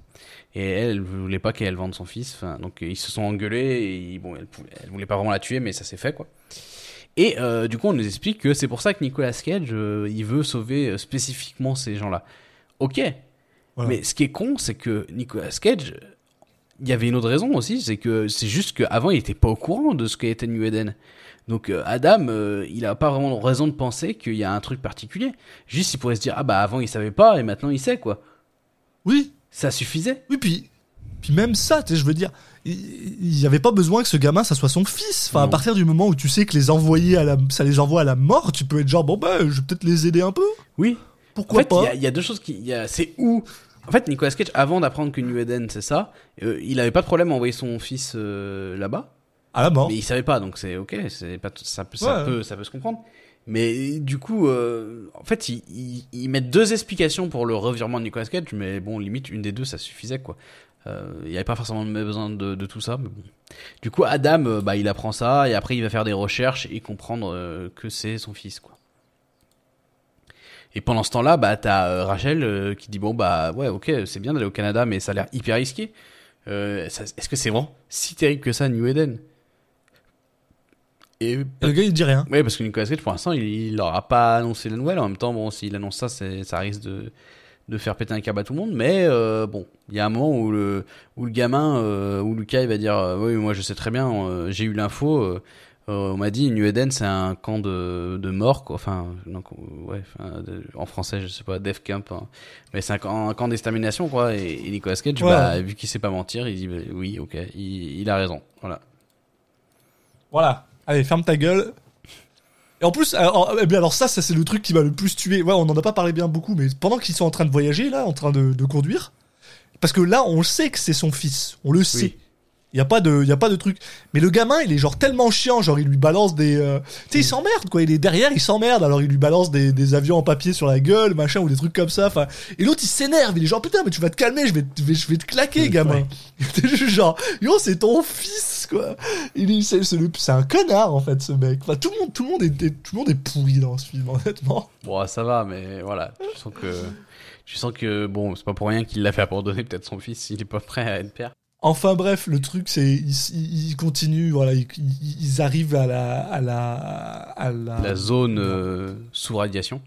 Et elle, elle voulait pas qu'elle vende son fils enfin donc ils se sont engueulés et bon elle, pouvait- elle voulait pas vraiment la tuer mais ça s'est fait quoi et euh, du coup on nous explique que c'est pour ça que Nicolas Cage euh, il veut sauver euh, spécifiquement ces gens là ok Voilà. mais ce qui est con c'est que Nicolas Cage il y avait une autre raison aussi, c'est que c'est juste qu'avant il était pas au courant de ce qu'était New Eden. Donc Adam, euh, il a pas vraiment raison de penser qu'il y a un truc particulier. Juste il pourrait se dire ah bah avant il savait pas et maintenant il sait quoi. Oui, Ça suffisait. oui, puis, puis même ça, tu sais, je veux dire, il il y avait pas besoin que ce gamin, ça soit son fils. Enfin, à partir du moment où tu sais que les envoyer à la, ça les envoie à la mort, tu peux être genre, bon, bah, je vais peut-être les aider un peu. Oui. En Pourquoi fait, il y pas a- il y, a deux choses qui, il y a- c'est où. En fait, Nicolas Cage, avant d'apprendre que New Eden c'est ça, euh, il avait pas de problème à envoyer son fils euh, là-bas. À la mort. Mais il savait pas, donc c'est ok, c'est pas ça, peut, ça. Ouais. peut ça peut se comprendre. Mais du coup, euh, en fait, ils, ils, ils mettent deux explications pour le revirement de Nicolas Cage, mais bon, limite une des deux, ça suffisait quoi. Euh, Il n'y avait pas forcément besoin de, de tout ça. Mais bon. Du coup, Adam, euh, bah, il apprend ça et après il va faire des recherches et comprendre euh, que c'est son fils quoi. Et pendant ce temps-là, bah, t'as Rachel qui dit bon bah ouais ok c'est bien d'aller au Canada mais ça a l'air hyper risqué. Euh, Est-ce que c'est vraiment si terrible que ça New Eden? Et le gars, il dit rien. oui, parce que Nicolas Cage, pour l'instant, il, il aura pas annoncé la nouvelle. En même temps, bon, s'il annonce ça, ça risque de, de faire péter un câble à tout le monde. Mais euh, bon, il y a un moment où le, où le gamin, euh, où Lucas, il va dire, euh, oui, moi, je sais très bien, j'ai eu l'info. on m'a dit, New Eden, c'est un camp de, de mort, quoi. Enfin, non, ouais, enfin, de- en français, je sais pas, Death Camp. hein. Mais c'est un camp, un camp d'extermination, quoi. Et, et Nicolas Cage, Ouais. bah, vu qu'il sait pas mentir, il dit, bah, oui, ok, il, il a raison. Voilà. Voilà. Allez, ferme ta gueule. Et en plus, alors, eh bien, alors ça, ça c'est le truc qui m'a le plus tué. Ouais, on en a pas parlé bien beaucoup, mais pendant qu'ils sont en train de voyager, là, en train de, de conduire, parce que là, on le sait que c'est son fils. On le sait. Il y a pas de, y a pas de truc. Mais le gamin, il est genre tellement chiant, genre il lui balance des, euh, tu sais, il s'emmerde quoi. Il est derrière, il s'emmerde. Alors il lui balance des, des avions en papier sur la gueule, machin ou des trucs comme ça. Enfin, et l'autre il s'énerve. Il est genre putain, mais tu vas te calmer, je vais, te- je vais, je vais te claquer, gamin. T'es juste genre, yo, c'est ton fils quoi. Il est, c'est, c'est un connard en fait ce mec. Enfin, tout le monde, tout le monde est, tout le monde est pourri dans ce film honnêtement. Bon, ça va, mais voilà. Tu sens que, tu sens que bon, c'est pas pour rien qu'il l'a fait abandonner peut-être son fils. Il est pas prêt à être père. Enfin bref, le truc c'est ils, continuent, voilà, ils, arrivent à la à la à la, La zone euh, sous radiation.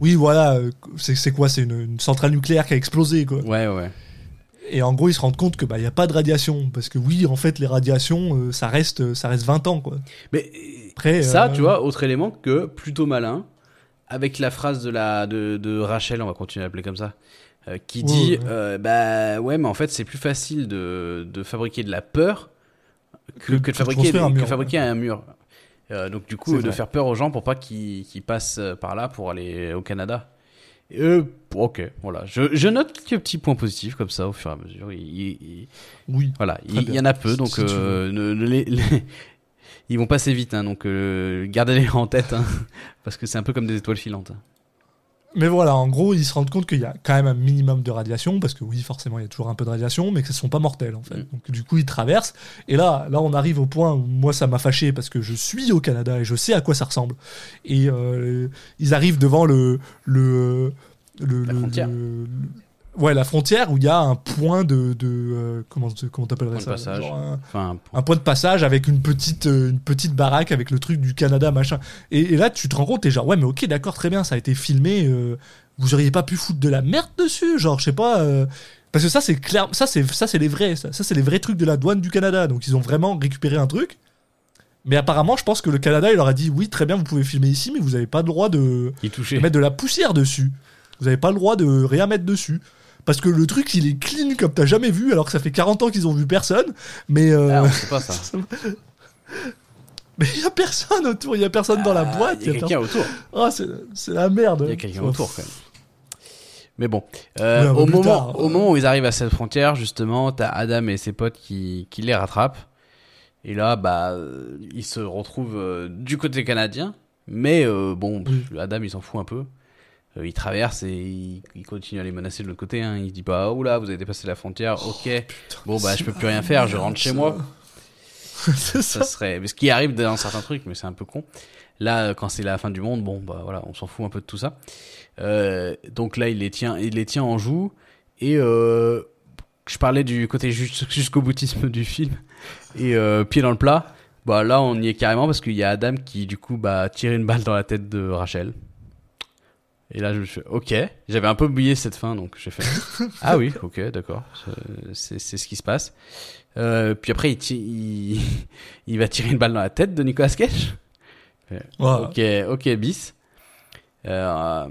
Oui, voilà, c'est c'est quoi? C'est une, une centrale nucléaire qui a explosé quoi. Ouais, ouais. Et en gros, ils se rendent compte que bah y a pas de radiation parce que oui, en fait, les radiations euh, ça reste ça reste 20 ans quoi. Mais Après ça, euh, tu vois, autre élément que plutôt malin, avec la phrase de la de, de Rachel, on va continuer à l'appeler comme ça, euh, qui Ouais, dit, ouais. euh, bah ouais, mais en fait, c'est plus facile de de fabriquer de la peur que, Que- que de que fabriquer, construire un que mur, fabriquer un mur. Donc du coup, de vrai. faire peur aux gens pour pas qu'ils qu'ils passent euh, par là pour aller au Canada. Euh, ok, voilà. Je, je note quelques petits points positifs comme ça au fur et à mesure. Il, il- il- Oui. voilà, il, y en a peu, donc si tu euh, ne- ne les- les- ils vont passer vite, hein, donc euh, gardez-les en tête, hein, parce que c'est un peu comme des étoiles filantes. hein. Mais voilà, en gros, ils se rendent compte qu'il y a quand même un minimum de radiation, parce que oui, forcément, il y a toujours un peu de radiation, mais que ce ne sont pas mortels, en fait. Mm. Donc, du coup, ils traversent. Et là, là, on arrive au point où moi, ça m'a fâché, parce que je suis au Canada et je sais à quoi ça ressemble. Et euh, ils arrivent devant le. le, le La le- frontière. le- ouais, la frontière où il y a un point de. de euh, comment comment t'appellerais Point de ça passage. Genre un- Enfin, un point de passage avec une petite, euh, une petite baraque avec le truc du Canada, machin. Et, et là, tu te rends compte, t'es genre, ouais, mais ok, d'accord, très bien, ça a été filmé. euh, vous auriez pas pu foutre de la merde dessus, genre, je sais pas. parce que ça, c'est clair, ça, c'est, ça, c'est les vrais, ça, ça, c'est les vrais trucs de la douane du Canada. Donc, ils ont vraiment récupéré un truc. Mais apparemment, je pense que le Canada, il leur a dit, oui, très bien, vous pouvez filmer ici, mais vous avez pas le droit de, de mettre de la poussière dessus. Vous avez pas le droit de rien mettre dessus. Parce que le truc, il est clean comme t'as jamais vu, alors que ça fait 40 ans qu'ils ont vu personne. Mais, euh, Ah, on sait pas ça. Mais il y a personne autour, il y a personne dans la Ah, boîte. Il y a quelqu'un autour. Ah, c'est la merde. Il y a quelqu'un autour quand même. Mais bon, Euh, Ouais, au, moment, tard, au euh. moment où ils arrivent à cette frontière, justement, t'as Adam et ses potes qui, qui les rattrapent. Et là, bah, euh, ils se retrouvent euh, du côté canadien. Mais bon, pff, Adam, il s'en fout un peu. Euh, il traverse et il, il continue à les menacer de l'autre côté. Hein. Il se dit pas, oh là, vous avez dépassé la frontière, ok. bon, bah, je peux plus rien faire, je rentre chez moi. Ça ça. serait, mais ce qui arrive dans certains trucs, mais c'est un peu con. Là, euh, quand c'est la fin du monde, bon, bah voilà, on s'en fout un peu de tout ça. Euh, donc là, il les tient, il les tient en joue. Et euh, je parlais du côté jus- jusqu'au boutisme du film et euh, pied dans le plat. Bah là, on y est carrément parce qu'il y a Adam qui du coup bah tire une balle dans la tête de Rachel. Et là, je me suis ok, j'avais un peu oublié cette fin, donc j'ai fait, ah oui, ok, d'accord, c'est ce qui se passe. Euh, puis après, il, il, il va tirer une balle dans la tête de Nicolas Cage. Ok, ok, bis. Euh,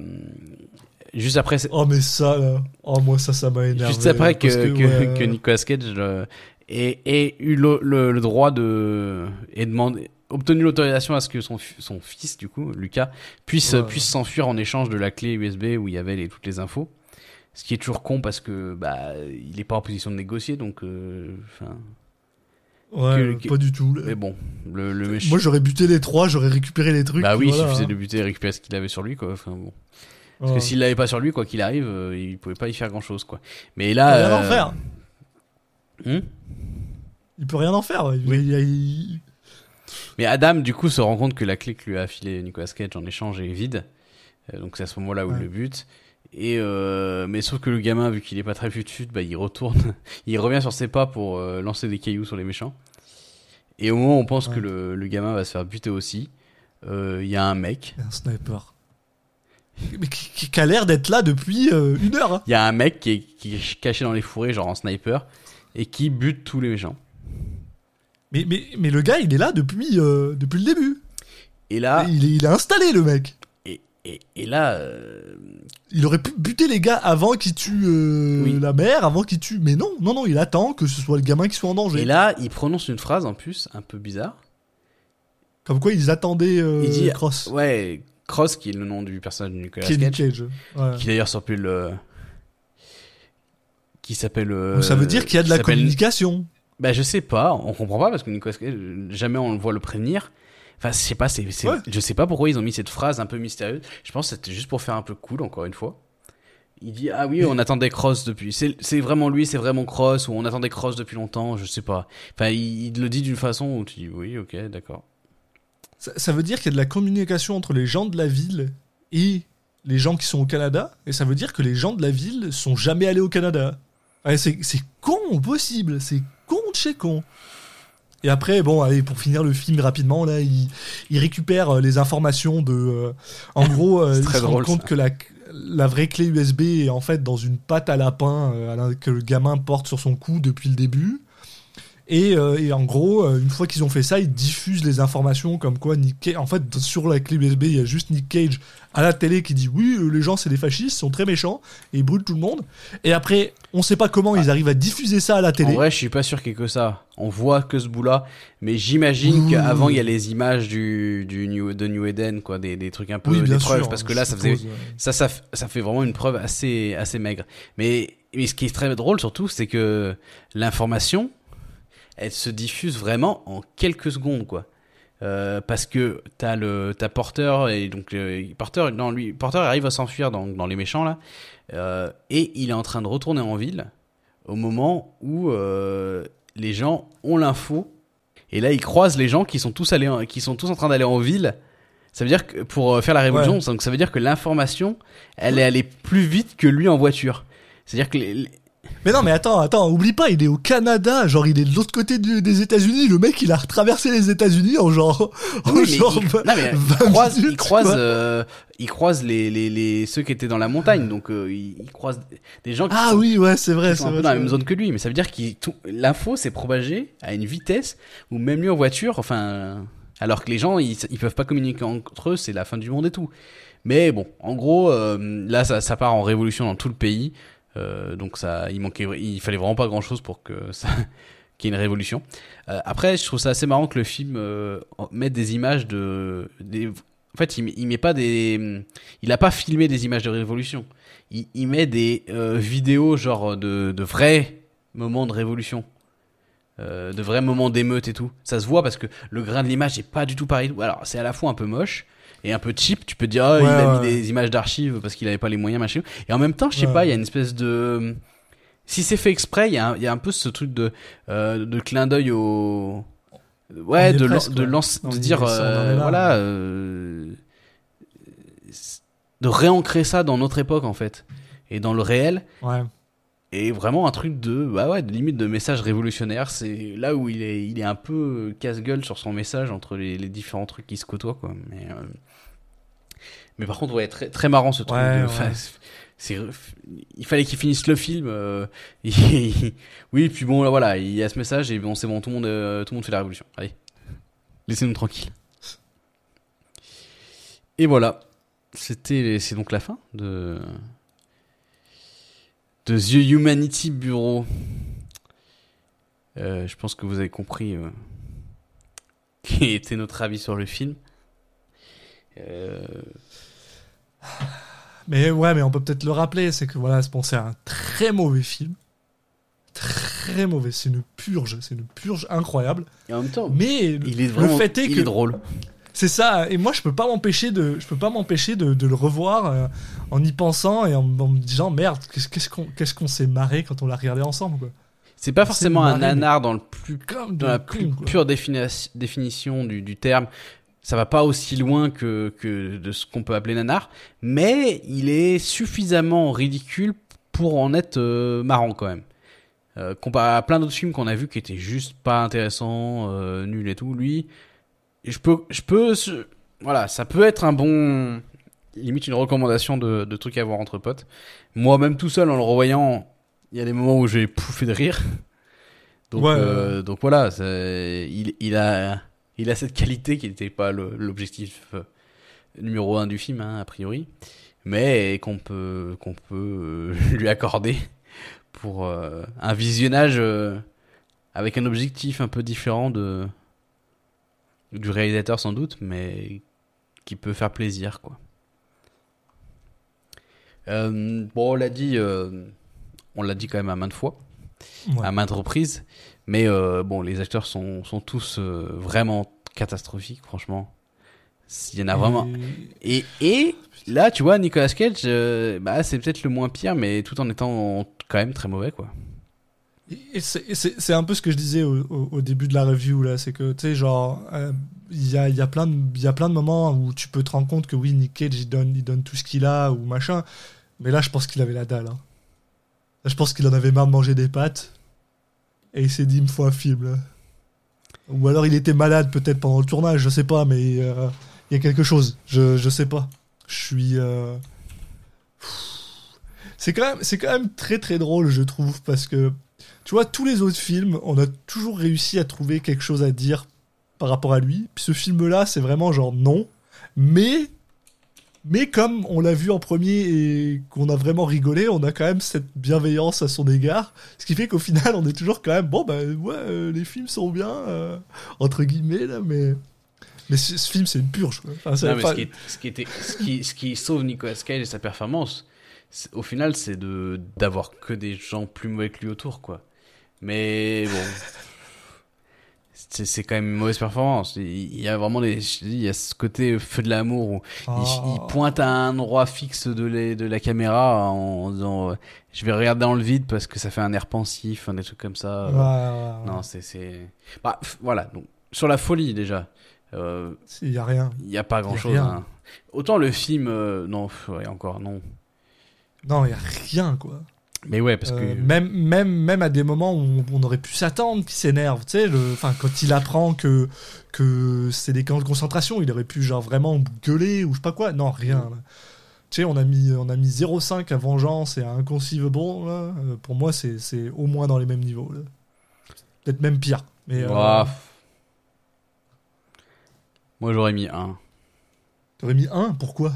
juste après, Oh, mais ça, là. Oh, moi, ça, ça m'a énervé. juste après que, que, ouais. que Nicolas Cage euh, ait, ait eu le, le, le droit de et demandé obtenu l'autorisation à ce que son, son fils du coup Lucas puisse Ouais. puisse s'enfuir en échange de la clé USB où il y avait les, toutes les infos ce qui est toujours con parce que bah il est pas en position de négocier donc euh, Ouais, que- pas du tout. mais bon le, le méchant Moi, j'aurais buté les trois, j'aurais récupéré les trucs. bah oui il suffisait hein. de buter et récupérer ce qu'il avait sur lui quoi enfin bon parce Ouais. que s'il l'avait pas sur lui quoi qu'il arrive euh, il pouvait pas y faire grand chose quoi mais Il là peut rien en euh, faire. hmm? Il peut rien en faire. ouais. Il- il- il- Mais Adam, du coup, se rend compte que la clé que lui a filé Nicolas Cage en échange est vide. Euh, donc c'est à ce moment-là où Ouais. il le bute. Et euh, mais sauf que le gamin, vu qu'il est pas très fut bah il retourne, il revient sur ses pas pour euh, lancer des cailloux sur les méchants. Et au moment où on pense Ouais. que le, le gamin va se faire buter aussi, euh, il y a un mec. Un sniper. Mais qui, a l'air d'être là depuis une heure. hein. Il y a un mec qui est, qui est caché dans les fourrés, genre en sniper, et qui bute tous les méchants. Mais, mais, mais le gars, il est là depuis, euh, depuis le début. Et là, Il, est, il est installé, le mec. et, et, et là, euh, Il aurait pu buter les gars avant qu'ils tuent euh, Oui. la mère, avant qu'ils tuent. Mais non, non, non, il attend que ce soit le gamin qui soit en danger. et là, il prononce une phrase en plus un peu bizarre. Comme quoi ils attendaient euh, Il dit- Cross. Ouais, Cross, qui est le nom du personnage de Nicolas Kenny Cage, Cage. Ouais. qui d'ailleurs s'appelle euh, qui s'appelle euh, Donc ça veut dire qu'il y a de qui la s'appelle- communication. Bah je sais pas on comprend pas parce que Nicolas Cage jamais on le voit le prévenir enfin je sais pas c'est c'est- Ouais. je sais pas pourquoi ils ont mis cette phrase un peu mystérieuse je pense que c'était juste pour faire un peu cool encore une fois il dit ah oui on attendait Cross depuis c'est c'est vraiment lui c'est vraiment Cross ou on attendait Cross depuis longtemps je sais pas enfin il, il le dit d'une façon où tu dis oui ok d'accord Ça, ça veut dire qu'il y a de la communication entre les gens de la ville et les gens qui sont au Canada. Et ça veut dire que les gens de la ville sont jamais allés au Canada. Ouais, c'est c'est con possible. C'est con de chez con. Et après, bon, allez, pour finir le film rapidement, là, il, il récupère euh, les informations de. euh, en gros, euh, il très se rend drôle, compte ça. que la, la vraie clé USB est en fait dans une pâte à lapin euh, à la- que le gamin porte sur son cou depuis le début. Et, euh, et en gros, euh, une fois qu'ils ont fait ça, ils diffusent les informations comme quoi Nick Cage. En fait, sur la clé USB, il y a juste Nick Cage à la télé qui dit oui, euh, les gens c'est des fascistes, ils sont très méchants et ils brûlent tout le monde. Et après, on sait pas comment ils arrivent à diffuser ça à la En télé. vrai, je suis pas sûr qu'il y ait que ça. On voit que ce bout-là, mais j'imagine qu'avant il y a les images du, du New, de New Eden, quoi, des, des trucs un peu oui, des preuves, sûr. parce que je là, ça faisait, suppose, ouais. ça, ça, ça fait vraiment une preuve assez, assez maigre. Mais, mais ce qui est très drôle surtout, c'est que l'information, elle se diffuse vraiment en quelques secondes, quoi. Euh, parce que t'as le t'as Porter et donc euh, Porter non lui Porter arrive à s'enfuir dans, dans les méchants là. Euh, et il est en train de retourner en ville au moment où euh, les gens ont l'info. Et là il croise les gens qui sont tous allés en- qui sont tous en train d'aller en ville. Ça veut dire que pour euh, faire la révolution donc ça veut dire que l'information elle est allée plus vite que lui en voiture. C'est à dire que les- les- Mais non, mais attends, attends, oublie pas, il est au Canada, genre il est de l'autre côté du- des États-Unis. Le mec, il a traversé les États-Unis en genre, en Oui, mais genre il, non, mais il 20 croise, il croise, quoi. euh, il croise les, les, les, ceux qui étaient dans la montagne, donc euh, il, il croise des gens qui Ah sont, oui, ouais, c'est vrai, qui c'est sont un vrai. peu dans la c'est même vrai. zone que lui, mais ça veut dire que l'info s'est propagée à une vitesse où même lui en voiture, enfin, alors que les gens ils, ils peuvent pas communiquer entre eux, c'est la fin du monde et tout. Mais bon, en gros, euh, là ça, ça part en révolution dans tout le pays, donc ça, il manquait, il fallait vraiment pas grand chose pour que ça qu'il y ait une révolution. Euh, après, je trouve ça assez marrant que le film euh, mette des images de, en fait, il, il met pas des, il a pas filmé des images de révolution. Il, met des euh, vidéos genre de, de vrais moments de révolution. Euh, de vrais moments d'émeute et tout. Ça se voit parce que le grain de l'image est pas du tout pareil. Alors, c'est à la fois un peu moche et un peu cheap. Tu peux te dire, ah, il Ouais, a ouais. mis des images d'archives parce qu'il avait pas les moyens, machin. Et en même temps, je sais Ouais. pas, il y a une espèce de. Si c'est fait exprès, il y, a y a un peu ce truc de, euh, de clin d'œil au. Ouais, de, presque, de, ouais. lance- de dire, euh, voilà, euh, de réancrer ça dans notre époque en fait, et dans le réel, Ouais. et vraiment un truc de, bah ouais, de limite de message révolutionnaire. C'est là où il est, il est un peu casse-gueule sur son message entre les, les différents trucs qui se côtoient quoi. Mais, euh, mais par contre, ouais, très, très marrant ce truc. Ouais, de- ouais. enfin, c'est, il fallait qu'il finisse le film. euh, il- oui, puis bon, là, voilà, il y a ce message et bon, c'est bon, tout le monde, euh, tout le monde fait la révolution. Allez, laissez-nous tranquilles. Et voilà, c'était, c'est donc la fin de de The Humanity Bureau. Euh, je pense que vous avez compris euh, quel était notre avis sur le film. Euh, Mais ouais, mais on peut peut-être le rappeler, c'est que voilà, bon, c'est un très mauvais film. Très mauvais, c'est une purge, c'est une purge incroyable. et en même temps, Mais il est le fait est il que est drôle. c'est ça, et moi je peux pas m'empêcher de, je peux pas m'empêcher de, de le revoir euh, en y pensant et en, en me disant merde, qu'est-ce qu'on qu'est-ce qu'on s'est marré quand on l'a regardé ensemble quoi. C'est pas forcément un marré, nanar dans le plus dans la plus pure défini- définition du, du terme. Ça va pas aussi loin que, que de ce qu'on peut appeler nanar, mais il est suffisamment ridicule pour en être euh, marrant quand même. Euh, comparé à plein d'autres films qu'on a vus qui étaient juste pas intéressants, euh, nuls et tout, lui, je peux, je peux, je- voilà, ça peut être un bon, limite une recommandation de, de trucs à voir entre potes. Moi, même tout seul en le revoyant, il y a des moments où j'ai pouffé de rire. Donc, Ouais, euh, donc voilà, il a, il a cette qualité qui n'était pas l'objectif euh, numéro un du film, hein, a priori, mais qu'on peut, qu'on peut euh, lui accorder pour euh, un visionnage euh, avec un objectif un peu différent de du réalisateur sans doute, mais qui peut faire plaisir, quoi. Euh, bon, on l'a dit, on l'a dit quand même à maintes fois Ouais. à maintes reprises. Mais euh, bon, les acteurs sont, sont tous euh, vraiment catastrophiques, franchement. Il y en a vraiment. Et, et là, tu vois, Nicolas Cage, euh, bah, c'est peut-être le moins pire, mais tout en étant quand même très mauvais, quoi. Et c'est- un peu ce que je disais au, au- au début de la review là, c'est que tu sais genre il y, a, y a plein de il y a plein de moments où tu peux te rendre compte que oui Nick Cage il donne il donne tout ce qu'il a ou machin, mais là je pense qu'il avait la dalle. hein. Là, je pense qu'il en avait marre de manger des pâtes et il s'est dit il me faut un film. Ou alors il était malade peut-être pendant le tournage, je sais pas, mais euh, il y a quelque chose, je je sais pas. Je suis euh, C'est quand même, c'est quand même très très drôle, je trouve, parce que tu vois, tous les autres films, on a toujours réussi à trouver quelque chose à dire par rapport à lui. Puis ce film-là, c'est vraiment genre non, mais mais comme on l'a vu en premier et qu'on a vraiment rigolé, on a quand même cette bienveillance à son égard. Ce qui fait qu'au final, on est toujours quand même, bon, bah ouais, euh, les films sont bien, euh, entre guillemets, là, mais. Mais ce, ce film, c'est une purge. quoi. Enfin, c'est Non, mais pas- ce, qui, est- ce, qui était, ce, qui, ce qui sauve Nicolas Cage et sa performance, au final, c'est de d'avoir que des gens plus mauvais que lui autour, quoi. Mais bon, c'est c'est quand même une mauvaise performance. Il y a vraiment dis, il y a ce côté feu de l'amour où il, Oh. il pointe à un endroit fixe de, les- de la caméra en disant, euh, je vais regarder dans le vide parce que ça fait un air pensif, des trucs comme ça. Ouais, ouais, ouais. Non, c'est c'est, bah, voilà. Donc sur la folie déjà. Euh, Il y a rien. il n'y a pas grand chose. hein. Autant le film, euh, non, encore non. Non, il y a rien, quoi. Mais ouais, parce Euh, que. même, même, même à des moments où on, aurait pu s'attendre qu'il s'énerve, tu sais, le- enfin, quand il apprend que, que c'est des camps de concentration, il aurait pu genre vraiment gueuler ou je sais pas quoi. Non, rien. là. Tu sais, on a mis, on a mis 0,5 à Vengeance et à Inconceive là. Euh, pour moi, c'est, c'est au moins dans les mêmes niveaux. là. Peut-être même pire. Mais euh. Moi j'aurais mis un. t'aurais mis 1, pourquoi?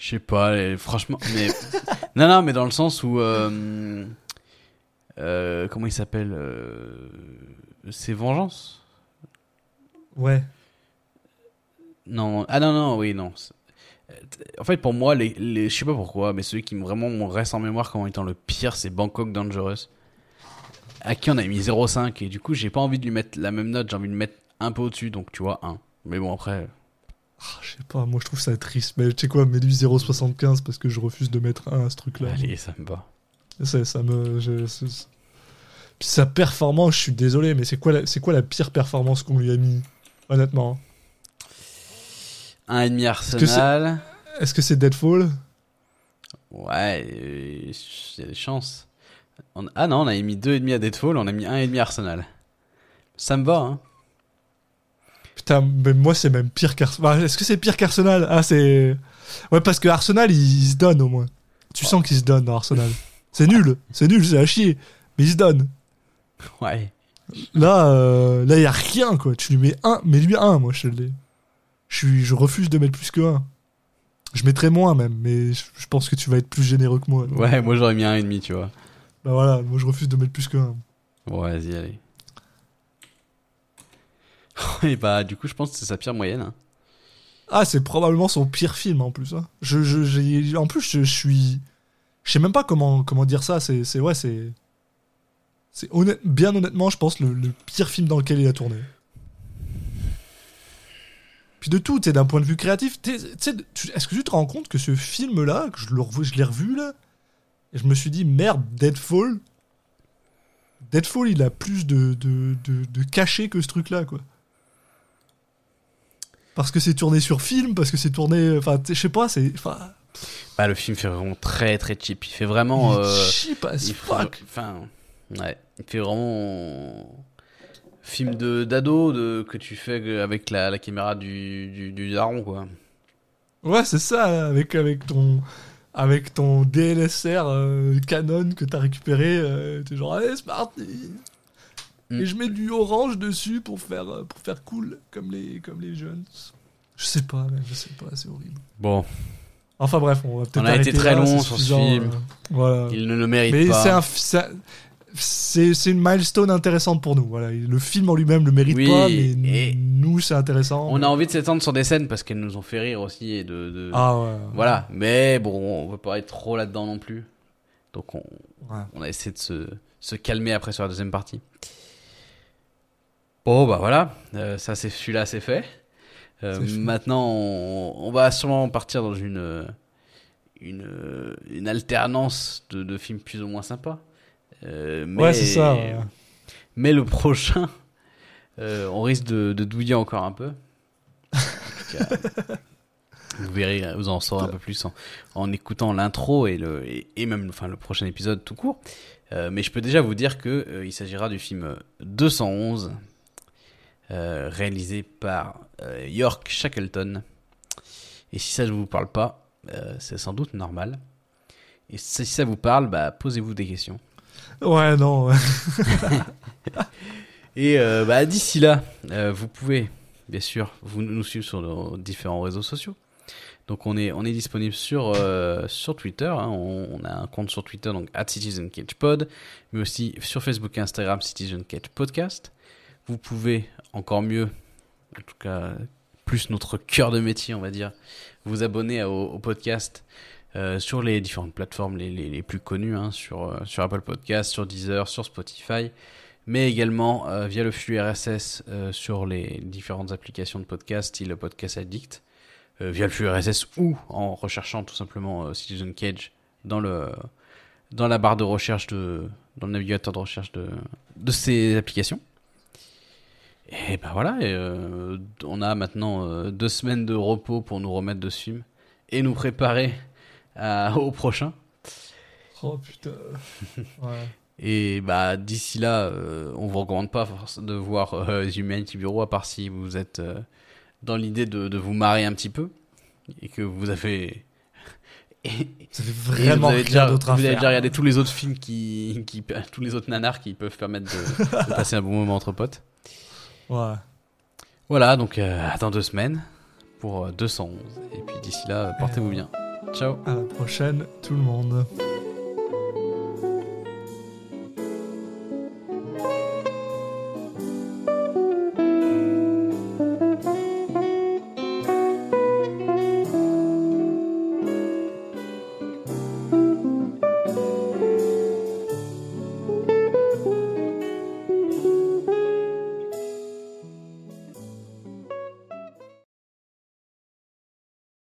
Je sais pas, et franchement. Mais... non, non, mais dans le sens où. euh, euh, comment il s'appelle euh, C'est Vengeance? Ouais. Non. Ah non, non, oui, non. En fait, pour moi, les, les, je sais pas pourquoi, mais celui qui me- vraiment me reste en mémoire comme étant le pire, c'est Bangkok Dangerous. À qui on a mis 0,5 et du coup, j'ai pas envie de lui mettre la même note, j'ai envie de le mettre un peu au-dessus, donc tu vois, 1. Mais bon, après. Ah, je sais pas, moi je trouve ça triste. Mais tu sais quoi, mets-lui 0,75 parce que je refuse de mettre 1 à ce truc-là. Allez, ça me va. Ça, ça me. je- Puis sa performance, je suis désolé, mais c'est quoi, la- c'est quoi la pire performance qu'on lui a mis Honnêtement? 1,5 que c'est- Arsenal. Est-ce que c'est Deadfall? Ouais, euh, il y a des chances. On- Ah non, on a mis 2,5 à Deadfall, on a mis 1,5 Arsenal. Ça me va, hein. Putain, mais moi c'est même pire qu'Arsenal. Est-ce que c'est pire qu'Arsenal? Ah, c'est. Ouais, parce que Arsenal, il, il se donne au moins. Tu sens qu'il se donne dans Arsenal. C'est nul, c'est nul, c'est à chier. Mais il se donne. Ouais. Là, euh, là, il y a rien, quoi. Tu lui mets un, mais lui un, moi, je te le dis. Je, suis, je refuse de mettre plus que un. Je mettrais moins, même, mais je, je pense que tu vas être plus généreux que moi. donc. Ouais, moi j'aurais mis 1,5, tu vois. Bah voilà, moi je refuse de mettre plus que un. Bon, vas-y, allez. Et bah, du coup, je pense que c'est sa pire moyenne. hein. Ah, c'est probablement son pire film en plus. hein. Je, en plus, je, suis. Je sais même pas comment, comment dire ça. C'est, c'est ouais, c'est. C'est honnête, bien honnêtement, je pense, le, le pire film dans lequel il a tourné. Puis de tout, sais, d'un point de vue créatif, t'es- est-ce que tu te rends compte que ce film-là, que je, je l'ai revu là, et je me suis dit, merde, Deadfall. Deadfall, il a plus de, de, de, de cachet que ce truc-là, quoi. Parce que c'est tourné sur film, parce que c'est tourné. Enfin, je sais pas, c'est. Bah, le film fait vraiment très très cheap. Il fait vraiment. il euh, cheap as fuck. Enfin, ouais. Il fait vraiment. Film de d'ado de, que tu fais avec la, la caméra du, du, du daron, quoi. Ouais, c'est ça, avec, avec ton. Avec ton DLSR euh, Canon que t'as récupéré, euh, t'es genre, allez, c'est parti! Mm. Et je mets du orange dessus pour faire, euh, pour faire cool, comme les, comme les jeunes. Je sais pas, mais je sais pas, c'est horrible. Bon, Enfin bref, on va peut-être On a été très là, long sur ce film. euh, voilà. il ne le mérite Mais pas. c'est c'est une milestone intéressante pour nous. Voilà, le film en lui-même le mérite Oui, pas, mais nous c'est intéressant. On a envie de s'étendre sur des scènes parce qu'elles nous ont fait rire aussi et de. de- Ah ouais. Voilà, mais bon, on veut pas être trop là-dedans non plus. Donc on, Ouais. on a essayé de se, se calmer après sur la deuxième partie. Bon bah voilà, Euh, ça c'est celui-là c'est fait. Euh, maintenant on, on va sûrement partir dans une euh, une, une alternance de, de films plus ou moins sympas. Euh, mais, Ouais, c'est ça. ouais. Mais le prochain, on risque de, de douiller encore un peu. En tout cas, vous verrez, vous en saurez un peu plus en, en écoutant l'intro et, le, et, et même enfin, le prochain épisode tout court. Mais je peux déjà vous dire que il s'agira du film 211, euh, réalisé par euh, York Shackleton. Et si ça ne vous parle pas, euh, c'est sans doute normal. Et si ça vous parle, bah, posez-vous des questions. Ouais, non. Et euh, bah, d'ici là, euh, vous pouvez, bien sûr, vous nous suivre sur nos différents réseaux sociaux. Donc on est, on est disponible sur, euh, sur Twitter, hein. on, on a un compte sur Twitter, donc at CitizenCagePod, mais aussi sur Facebook et Instagram, Citizen Cage Podcast. Vous pouvez encore mieux, en tout cas plus notre cœur de métier, on va dire, vous abonner au, podcast euh, sur les différentes plateformes les, plus connues, hein, sur, euh, sur Apple Podcast, sur Deezer, sur Spotify, mais également euh, via le flux RSS sur les différentes applications de podcast, style Podcast Addict, via le flux RSS ou en recherchant tout simplement Citizen Cage dans le dans la barre de recherche de dans le navigateur de recherche de de ces applications. Et ben voilà, et, euh, on a maintenant euh, deux semaines de repos pour nous remettre de ce film et nous préparer à- au prochain. Oh putain. Ouais. Et bah d'ici là, euh, on vous recommande pas de voir euh, The Humanity Bureau à part si vous êtes dans l'idée de, de vous marrer un petit peu et que vous avez et, Ça fait vraiment vous avez rien déjà, d'autre à vous avez déjà regardé tous les autres films qui, qui tous les autres nanars qui peuvent permettre de, de passer un bon moment entre potes. Ouais. Voilà, donc euh, dans deux semaines pour euh, 211 et puis d'ici là, portez-vous bien. Ciao. À la prochaine, tout le monde.